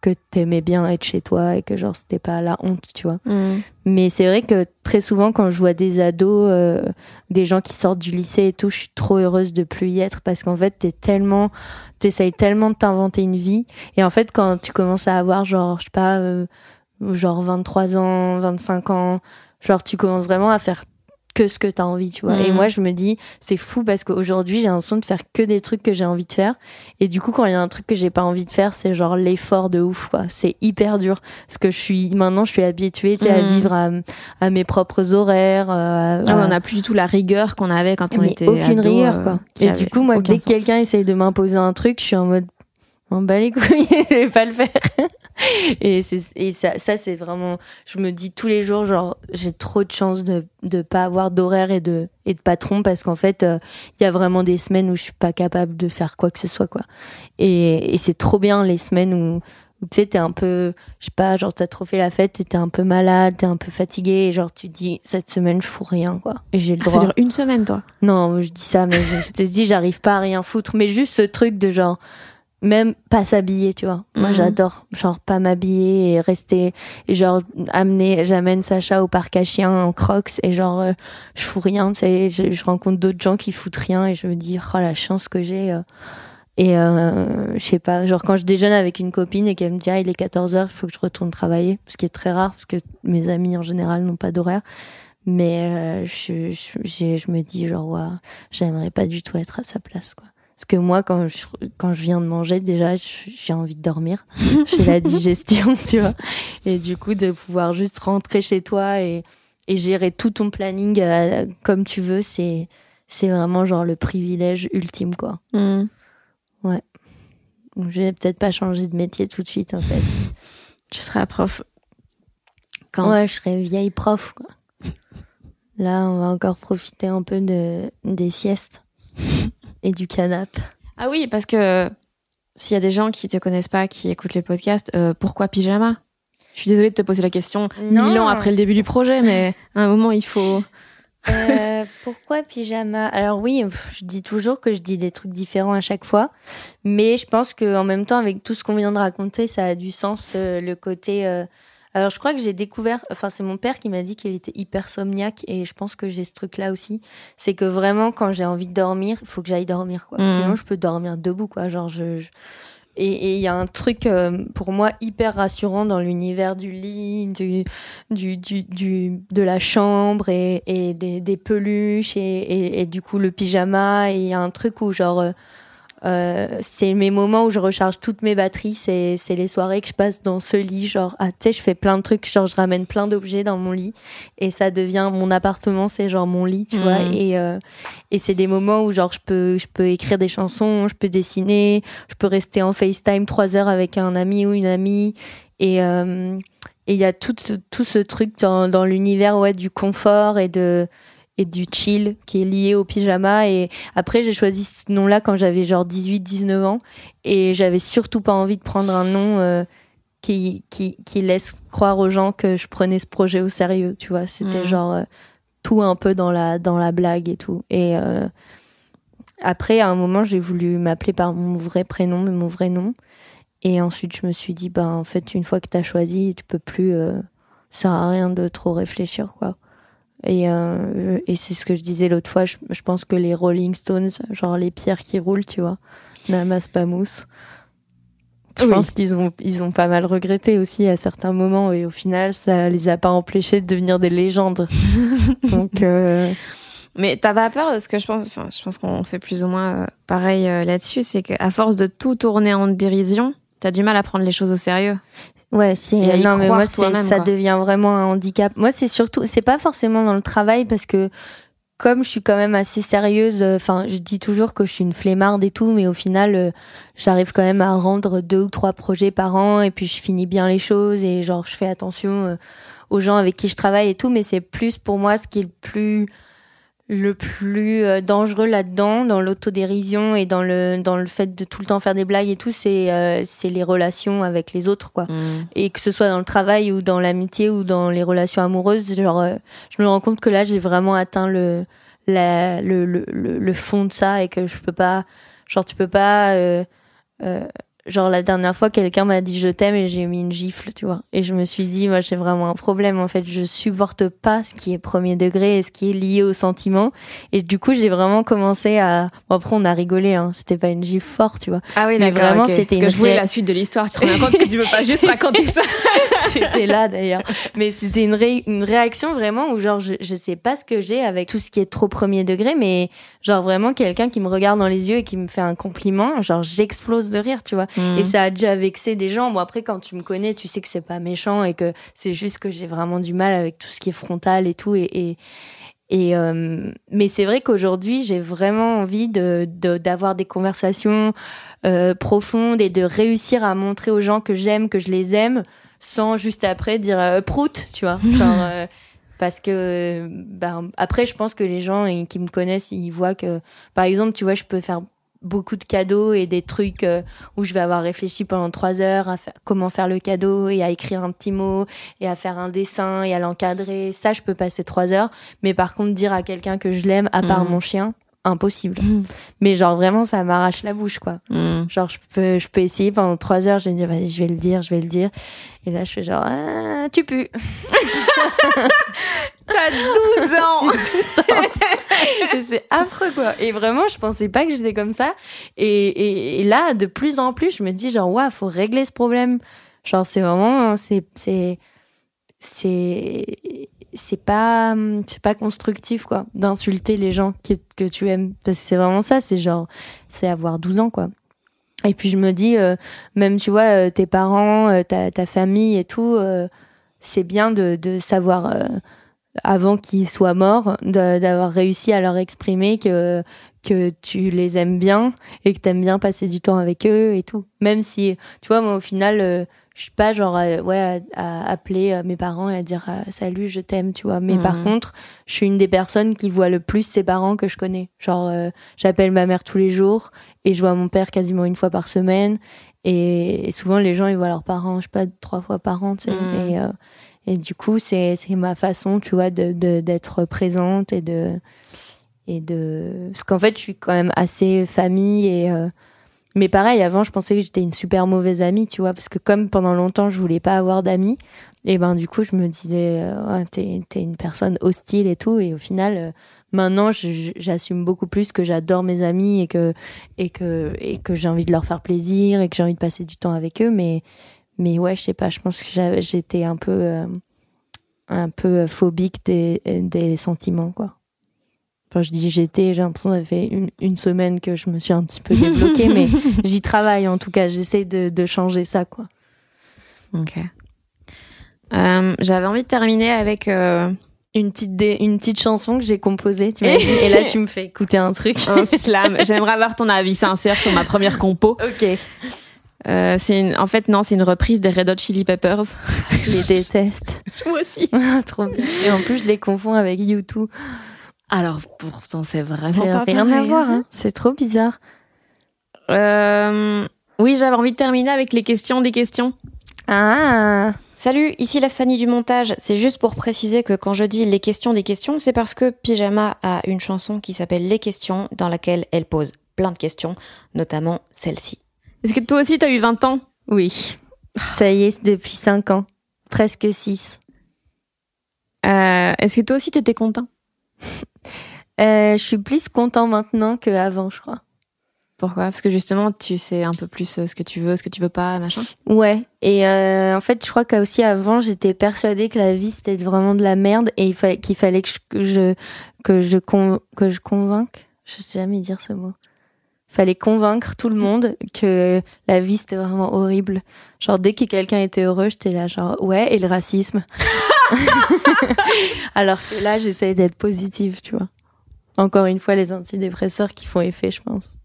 que t'aimais bien être chez toi et que genre c'était pas la honte tu vois mm. mais c'est vrai que très souvent quand je vois des ados euh, des gens qui sortent du lycée et tout je suis trop heureuse de plus y être parce qu'en fait t'es tellement t'essayes tellement de t'inventer une vie et en fait quand tu commences à avoir genre je sais pas euh, genre 23 ans 25 ans genre tu commences vraiment à faire que ce que tu as envie, tu vois. Et mm. moi, je me dis, c'est fou parce qu'aujourd'hui, j'ai l'impression de faire que des trucs que j'ai envie de faire. Et du coup, quand il y a un truc que j'ai pas envie de faire, c'est genre l'effort de ouf, quoi. C'est hyper dur. Parce que je suis, maintenant, je suis habituée, tu sais, à mm. vivre à, à, mes propres horaires. Euh, on n'a plus du tout la rigueur qu'on avait quand on mais était aucune rigueur, quoi. Euh, et du coup, moi, dès que quelqu'un essaye de m'imposer un truc, je suis en mode, m'en bats les couilles, je vais pas le faire. et c'est et ça, ça c'est vraiment, je me dis tous les jours, genre j'ai trop de chance de de pas avoir d'horaire et de et de patron parce qu'en fait euh, il y a vraiment des semaines où je suis pas capable de faire quoi que ce soit quoi. Et et c'est trop bien les semaines où où tu sais t'es un peu je sais pas genre t'as trop fait la fête t'es un peu malade t'es un peu fatigué et genre tu dis cette semaine je fous rien quoi et j'ai le Ah, ça droit dure une semaine, toi? non, je dis ça, mais je, je te dis, j'arrive pas à rien foutre. Mais juste ce truc de genre, même pas s'habiller, tu vois. Moi, Mhm. j'adore, genre, pas m'habiller et rester, et genre, amener, j'amène Sacha au parc à chiens en crocs, et genre, euh, je fous rien, tu sais, je, je rencontre d'autres gens qui foutent rien, et je me dis, oh, la chance que j'ai. euh. Et euh, je sais pas, genre quand je déjeune avec une copine et qu'elle me dit ah il est 14h, il faut que je retourne travailler, ce qui est très rare parce que mes amis en général n'ont pas d'horaire. Mais euh, je, je, je me dis genre ouais, j'aimerais pas du tout être à sa place quoi. Parce que moi quand je quand je viens de manger déjà j'ai envie de dormir, j'ai la digestion tu vois. Et du coup de pouvoir juste rentrer chez toi et et gérer tout ton planning euh, comme tu veux, c'est c'est vraiment genre le privilège ultime quoi. Hmm. Donc, je vais peut-être pas changer de métier tout de suite en fait. Tu seras prof. Quand Ouais, je serais vieille prof quoi. Là, on va encore profiter un peu de des siestes et du canapé. Ah oui, parce que s'il y a des gens qui te connaissent pas, qui écoutent les podcasts, euh, pourquoi pyjama? Je suis désolée de te poser la question Non. mille ans après le début du projet, mais à un moment, il faut... Euh, pourquoi pyjama? Alors oui, je dis toujours que je dis des trucs différents à chaque fois, mais je pense que en même temps, avec tout ce qu'on vient de raconter, ça a du sens euh, le côté. Alors je crois que j'ai découvert, enfin c'est mon père qui m'a dit qu'il était hypersomniaque et je pense que j'ai ce truc-là aussi, c'est que vraiment quand j'ai envie de dormir, il faut que j'aille dormir quoi. Mhm. Sinon je peux dormir debout quoi, genre je. je- Et et il y a un truc euh, pour moi hyper rassurant dans l'univers du lit, du, du, du, du, de la chambre et, et des, des peluches et, et, et du coup le pyjama. Et il y a un truc où genre, euh, euh, c'est mes moments où je recharge toutes mes batteries. C'est, c'est les soirées que je passe dans ce lit. Genre, ah, tu sais, je fais plein de trucs. Genre, je ramène plein d'objets dans mon lit et ça devient mon appartement. C'est genre mon lit, tu vois. Et, euh, et c'est des moments où genre je peux, je peux écrire des chansons, je peux dessiner, je peux rester en FaceTime trois heures avec un ami ou une amie. Et, euh, et il y a tout, tout ce truc dans, dans l'univers ouais, du confort et de et du chill qui est lié au pyjama. Et après j'ai choisi ce nom là quand j'avais genre 18 19 ans. Et j'avais surtout pas envie de prendre un nom euh, qui, qui qui laisse croire aux gens que je prenais ce projet au sérieux tu vois. C'était Mhm. genre euh, tout un peu dans la dans la blague et tout. Et euh, après à un moment j'ai voulu m'appeler par mon vrai prénom mais mon vrai nom. Et ensuite, je me suis dit, bah, en fait, une fois que t'as choisi, tu peux plus, ça sert à rien de trop réfléchir, quoi. Et, euh, et c'est ce que je disais l'autre fois, je, je pense que les Rolling Stones, genre les pierres qui roulent, tu vois, n'amassent pas mousse. Je Oui. pense qu'ils ont, ils ont pas mal regretté aussi à certains moments, et au final, ça les a pas empêchés de devenir des légendes. Donc, euh, Mais t'as pas peur de ce que je pense, enfin, je pense qu'on fait plus ou moins euh, pareil euh, là-dessus, c'est qu'à force de tout tourner en dérision, t'as du mal à prendre les choses au sérieux. Ouais, c'est non mais moi ça devient vraiment un handicap. Moi c'est surtout c'est pas forcément dans le travail parce que comme je suis quand même assez sérieuse, euh, enfin je dis toujours que je suis une flemmarde et tout, mais au final euh, j'arrive quand même à rendre deux ou trois projets par an et puis je finis bien les choses et genre je fais attention euh, aux gens avec qui je travaille et tout, mais c'est plus pour moi ce qui est le plus le plus euh, dangereux là-dedans, dans l'autodérision et dans le dans le fait de tout le temps faire des blagues et tout, c'est euh, c'est les relations avec les autres quoi. Et que ce soit dans le travail ou dans l'amitié ou dans les relations amoureuses genre euh, je me rends compte que là j'ai vraiment atteint le la, le, le, le, le fond de ça et que je peux pas genre tu peux pas euh, euh, genre la dernière fois quelqu'un m'a dit je t'aime et j'ai mis une gifle tu vois et je me suis dit moi j'ai vraiment un problème en fait je supporte pas ce qui est premier degré et ce qui est lié au sentiment et du coup j'ai vraiment commencé à bon après on a rigolé hein c'était pas une gifle forte tu vois Ah oui, Mais vraiment, c'était Parce que une je voulais la suite de l'histoire. Tu te rends compte que tu veux pas juste raconter ça. c'était là d'ailleurs. Mais c'était une, ré- une réaction vraiment où genre je, je sais pas ce que j'ai avec tout ce qui est trop premier degré, mais genre vraiment quelqu'un qui me regarde dans les yeux et qui me fait un compliment, genre j'explose de rire, tu vois. Et ça a déjà vexé des gens. Bon après quand tu me connais, tu sais que c'est pas méchant et que c'est juste que j'ai vraiment du mal avec tout ce qui est frontal et tout et et Et euh, mais c'est vrai qu'aujourd'hui, j'ai vraiment envie de d'avoir des conversations euh, profondes et de réussir à montrer aux gens que j'aime, que je les aime, sans juste après dire euh, prout, tu vois. Genre, euh, parce que ben, après, je pense que les gens qui me connaissent, ils voient que, par exemple, tu vois, je peux faire beaucoup de cadeaux et des trucs euh, où je vais avoir réfléchi pendant trois heures à comment faire le cadeau et à écrire un petit mot et à faire un dessin et à l'encadrer. Ça, je peux passer trois heures. Mais par contre, dire à quelqu'un que je l'aime, à part Mm. mon chien, impossible. Mm. Mais genre vraiment, ça m'arrache la bouche, quoi. Mm. Genre, je peux, je peux essayer pendant trois heures, je vais me dire, vas-y, je vais le dire, je vais le dire. Et là, je fais genre, ah, tu pues. T'as 12 ans c'est affreux, quoi. Et vraiment, je pensais pas que j'étais comme ça. Et, et, et là, de plus en plus, je me dis, genre, waouh, faut régler ce problème. Genre, c'est vraiment, c'est, c'est, c'est, c'est pas, c'est pas constructif, quoi, d'insulter les gens que, que tu aimes. Parce que c'est vraiment ça, c'est genre, c'est avoir 12 ans, quoi. Et puis je me dis, euh, même tu vois, euh, tes parents, euh, ta, famille et tout, c'est bien de, de savoir, avant qu'ils soient morts, d'avoir réussi à leur exprimer que, que tu les aimes bien et que t'aimes bien passer du temps avec eux et tout. Même si, tu vois, moi au final, je suis pas genre, euh, ouais, à, à appeler euh, mes parents et à dire euh, salut, je t'aime, tu vois. Mais par Mhm. contre, je suis une des personnes qui voit le plus ses parents que je connais. Genre, euh, j'appelle ma mère tous les jours et je vois mon père quasiment une fois par semaine. Et, et souvent, les gens, ils voient leurs parents, je sais pas, trois fois par an, tu sais. Mhm. Et, euh, et du coup, c'est c'est ma façon, tu vois, de de- d'être présente et de et de parce qu'en fait, je suis quand même assez famille et euh, mais pareil, avant, je pensais que j'étais une super mauvaise amie, tu vois, parce que comme pendant longtemps, je voulais pas avoir d'amis, et ben du coup, je me disais, ouais, t'es t'es une personne hostile et tout, et au final, euh, maintenant, j'assume beaucoup plus que j'adore mes amis et que et que et que j'ai envie de leur faire plaisir et que j'ai envie de passer du temps avec eux, mais mais ouais, je sais pas, je pense que j'étais un peu euh, un peu phobique des des sentiments, quoi. Enfin, je dis j'étais, j'ai l'impression que ça fait une, une semaine que je me suis un petit peu débloquée, mais j'y travaille en tout cas. J'essaie de, de changer ça, quoi. Ok. Euh, J'avais envie de terminer avec... euh, Une petite, dé- une petite chanson que j'ai composée, Et là, tu me fais écouter un truc. un slam. J'aimerais avoir ton avis sincère sur ma première compo. ok. Euh, c'est en fait, non, c'est une reprise des Red Hot Chili Peppers. Je les déteste. Moi aussi. Trop bien. Et en plus, je les confonds avec U2. Alors, pourtant, c'est vraiment pas rien à voir, hein. hein. C'est trop bizarre. Euh, oui, j'avais envie de terminer avec les questions des questions. Ah Salut, ici la Fanny du montage. C'est juste pour préciser que quand je dis les questions des questions, c'est parce que Pyjama a une chanson qui s'appelle Les questions, dans laquelle elle pose plein de questions, notamment celle-ci. Est-ce que toi aussi, t'as eu 20 ans? Oui. Ça y est, depuis 5 ans. Presque 6. Euh, Est-ce que toi aussi, t'étais content? Euh, je suis plus content maintenant qu'avant, je crois. Pourquoi? Parce que justement, tu sais un peu plus euh, ce que tu veux, ce que tu veux pas, machin? Ouais, et euh, en fait, je crois qu'aussi avant, j'étais persuadée que la vie c'était vraiment de la merde et il fallait qu'il fallait que je que je que je, con- que je convainque. Je sais jamais dire ce mot. Fallait convaincre tout le monde que la vie c'était vraiment horrible. Genre dès que quelqu'un était heureux, j'étais là genre ouais et le racisme. Alors que là, j'essaie d'être positive, tu vois. Encore une fois, les antidépresseurs qui font effet, je pense.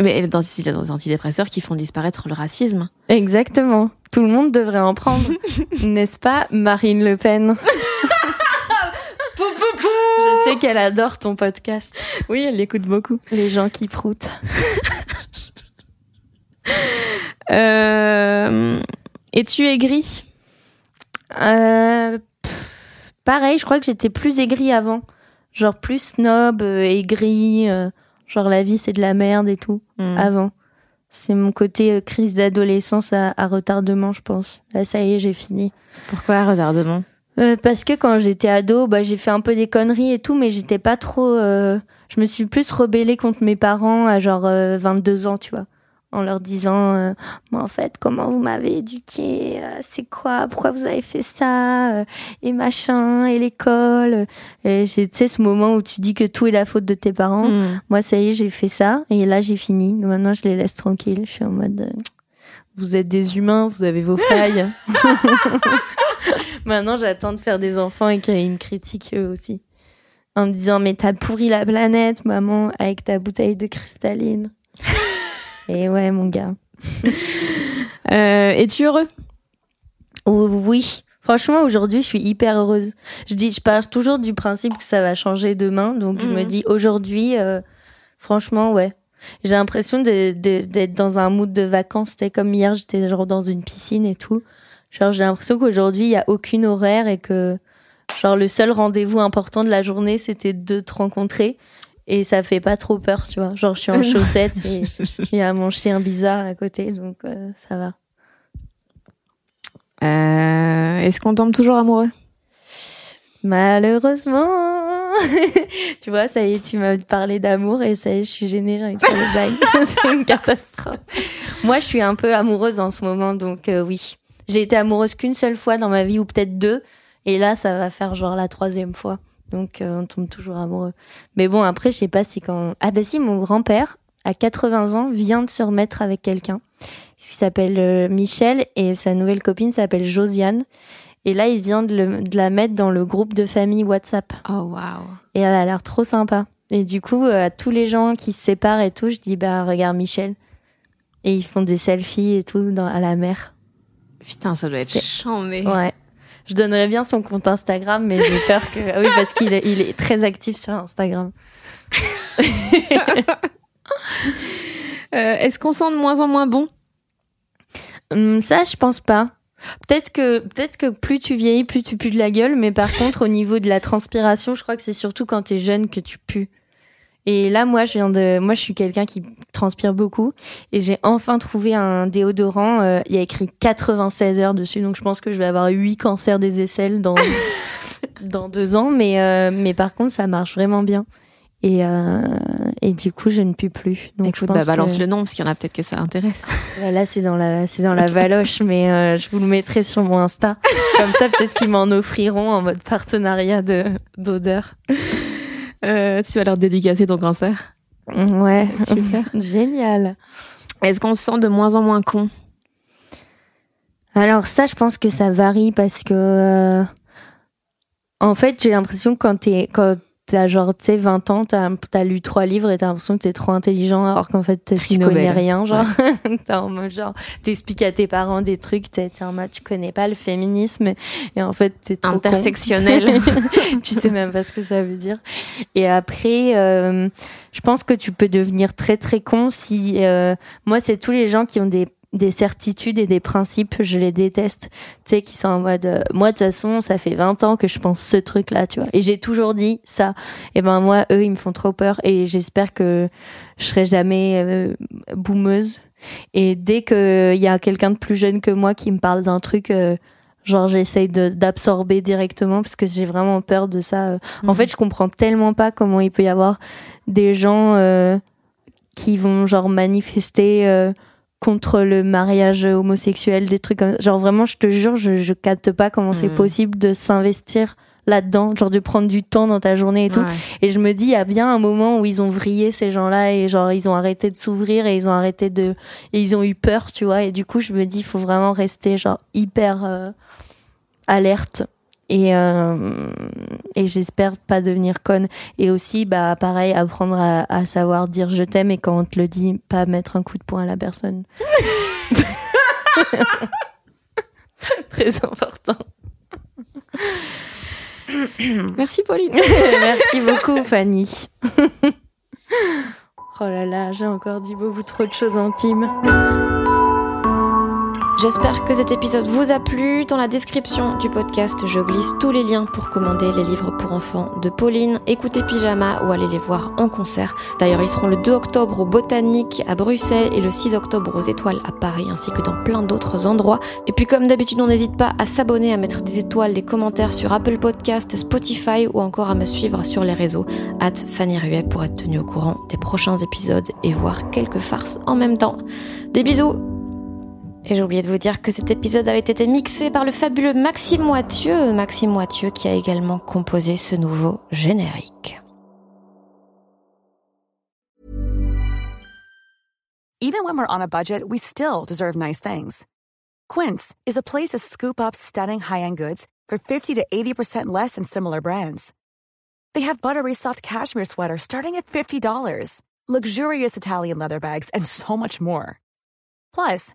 Mais dans les antidépresseurs qui font disparaître le racisme. Exactement. Tout le monde devrait en prendre. N'est-ce pas, Marine Le Pen? Je sais qu'elle adore ton podcast. Oui, elle l'écoute beaucoup. Les gens qui proutent. Euh, Es-tu aigri? Euh, pff, pareil, je crois que j'étais plus aigrie avant. Genre plus snob, euh, aigrie. euh, genre la vie c'est de la merde et tout. Hmm. Avant. C'est mon côté crise d'adolescence à, à retardement, je pense. Là, ça y est, j'ai fini. Pourquoi retardement? Euh, parce que quand j'étais ado, bah, j'ai fait un peu des conneries et tout, mais j'étais pas trop. euh, Je me suis plus rebellée contre mes parents à genre euh, 22 ans, tu vois. En leur disant, euh, mais en fait, comment vous m'avez éduqué euh, C'est quoi Pourquoi vous avez fait ça euh, Et machin, et l'école. Et j'ai, tu sais, ce moment où tu dis que tout est la faute de tes parents. Hmm. Moi, ça y est, j'ai fait ça, et là, j'ai fini. Maintenant, je les laisse tranquilles. Je suis en mode, euh, vous êtes des humains, vous avez vos failles. Maintenant, j'attends de faire des enfants et qu'ils me critiquent eux aussi. en me disant mais t'as pourri la planète, maman, avec ta bouteille de cristalline. Et ouais, mon gars. Euh, Es-tu heureux? Oui. Franchement, aujourd'hui, je suis hyper heureuse. Je dis, je pars toujours du principe que ça va changer demain, donc je me Mhm. dis aujourd'hui, euh, franchement, ouais. J'ai l'impression d'être dans un mood de vacances. C'était comme hier, j'étais genre dans une piscine et tout. Genre, j'ai l'impression qu'aujourd'hui, il y a aucune horaire et que, genre, le seul rendez-vous important de la journée, c'était de te rencontrer. Et ça fait pas trop peur, tu vois. Genre, je suis en chaussettes et il y a mon chien bizarre à côté, donc euh, ça va. Euh, Est-ce qu'on tombe toujours amoureux? Malheureusement. tu vois, ça y est, tu m'as parlé d'amour et ça y est, je suis gênée, j'ai envie de faire des blagues. C'est une catastrophe. Moi, je suis un peu amoureuse en ce moment, donc euh, oui. J'ai été amoureuse qu'une seule fois dans ma vie, ou peut-être deux. Et là, ça va faire genre la troisième fois. Donc, euh, on tombe toujours amoureux. Mais bon, après, je sais pas si quand... Ah bah si, mon grand-père, à 80 ans, vient de se remettre avec quelqu'un qui s'appelle euh, Michel et sa nouvelle copine s'appelle Josiane. Et là, il vient de, le- de la mettre dans le groupe de famille WhatsApp. Oh waouh. Et elle a l'air trop sympa. Et du coup, euh, à tous les gens qui se séparent et tout, je dis, bah, regarde Michel. Et ils font des selfies et tout dans, à la mer. Putain, ça doit être chambé. Ouais. Je donnerais bien son compte Instagram, mais j'ai peur que. Ah oui, parce qu'il est, il est très actif sur Instagram. Euh, Est-ce qu'on sent de moins en moins bon? Hum, ça, je pense pas. Peut-être que, peut-être que plus tu vieillis, plus tu pues de la gueule, mais par contre, au niveau de la transpiration, je crois que c'est surtout quand t'es jeune que tu pues. Et là, moi, je viens de, moi, je suis quelqu'un qui transpire beaucoup, et j'ai enfin trouvé un déodorant. euh, il y a écrit 96 heures dessus, donc je pense que je vais avoir 8 cancers des aisselles dans dans deux ans, mais euh, mais par contre, ça marche vraiment bien. Et euh, et du coup, je ne pue plus. Donc, je Écoute, pense bah, balance que- le nom parce qu'il y en a peut-être que ça intéresse. Là, c'est dans la, c'est dans la valoche, mais euh, je vous le mettrai sur mon Insta. Comme ça, peut-être qu'ils m'en offriront en mode partenariat de d'odeur. Euh, tu vas leur dédicacer ton cancer. Ouais, Super. génial. Est-ce qu'on se sent de moins en moins con? Alors ça, je pense que ça varie parce que, euh, en fait, j'ai l'impression que quand t'es, quand t'as genre, tu sais, 20 ans, t'as, t'as lu trois livres et t'as l'impression que t'es trop intelligent alors qu'en fait, tu Prix connais Nobel. rien, genre. t'es en mode genre, t'expliques à tes parents des trucs, t'es, t'es en mode, tu connais pas le féminisme et en fait, t'es trop. Intersectionnel. tu sais même pas ce que ça veut dire. Et après, euh, je pense que tu peux devenir très très con si. euh, moi, c'est tous les gens qui ont des des certitudes et des principes, je les déteste. Tu sais, qui sont en mode, euh, moi de toute façon, ça fait 20 ans que je pense ce truc-là, tu vois. Et j'ai toujours dit ça. Et ben moi, eux, ils me font trop peur. Et j'espère que je serai jamais euh, boumeuse. Et dès que il y a quelqu'un de plus jeune que moi qui me parle d'un truc, euh, genre j'essaye d'absorber directement parce que j'ai vraiment peur de ça. euh. En Mhm. fait, je comprends tellement pas comment il peut y avoir des gens euh, qui vont genre manifester euh, contre le mariage homosexuel, des trucs comme genre vraiment, je te jure, je, je capte pas comment c'est Mhm. possible de s'investir là-dedans, genre de prendre du temps dans ta journée et tout. Ouais. Et je me dis, il y a bien un moment où ils ont vrillé ces gens-là et genre ils ont arrêté de s'ouvrir et ils ont arrêté de et ils ont eu peur, tu vois. Et du coup, je me dis, il faut vraiment rester genre hyper euh, alerte et euh, et j'espère pas devenir conne. Et aussi, bah pareil, apprendre à, à savoir dire je t'aime et quand on te le dit, pas mettre un coup de poing à la personne. Très important. Merci Pauline. Merci beaucoup, Fanny. oh là là, j'ai encore dit beaucoup trop de choses intimes. J'espère que cet épisode vous a plu. Dans la description du podcast, je glisse tous les liens pour commander les livres pour enfants de Pauline, écouter Pyjama ou aller les voir en concert. D'ailleurs, ils seront le 2 octobre au Botanique à Bruxelles et le 6 octobre aux Étoiles à Paris, ainsi que dans plein d'autres endroits. Et puis, comme d'habitude, on n'hésite pas à s'abonner, à mettre des étoiles, des commentaires sur Apple Podcast, Spotify ou encore à me suivre sur les réseaux at Fanny Ruet pour être tenu au courant des prochains épisodes et voir quelques farces en même temps. Des bisous et j'ai oublié de vous dire que cet épisode avait été mixé par le fabuleux Maxime Moitieu, Maxime Moitieu qui a également composé ce nouveau générique. Even when we're on a budget, we still deserve nice things. Quince is a place to scoop up stunning high-end goods for 50 to 80% less than similar brands. They have buttery soft cashmere sweaters starting at $50, luxurious Italian leather bags, and so much more. Plus,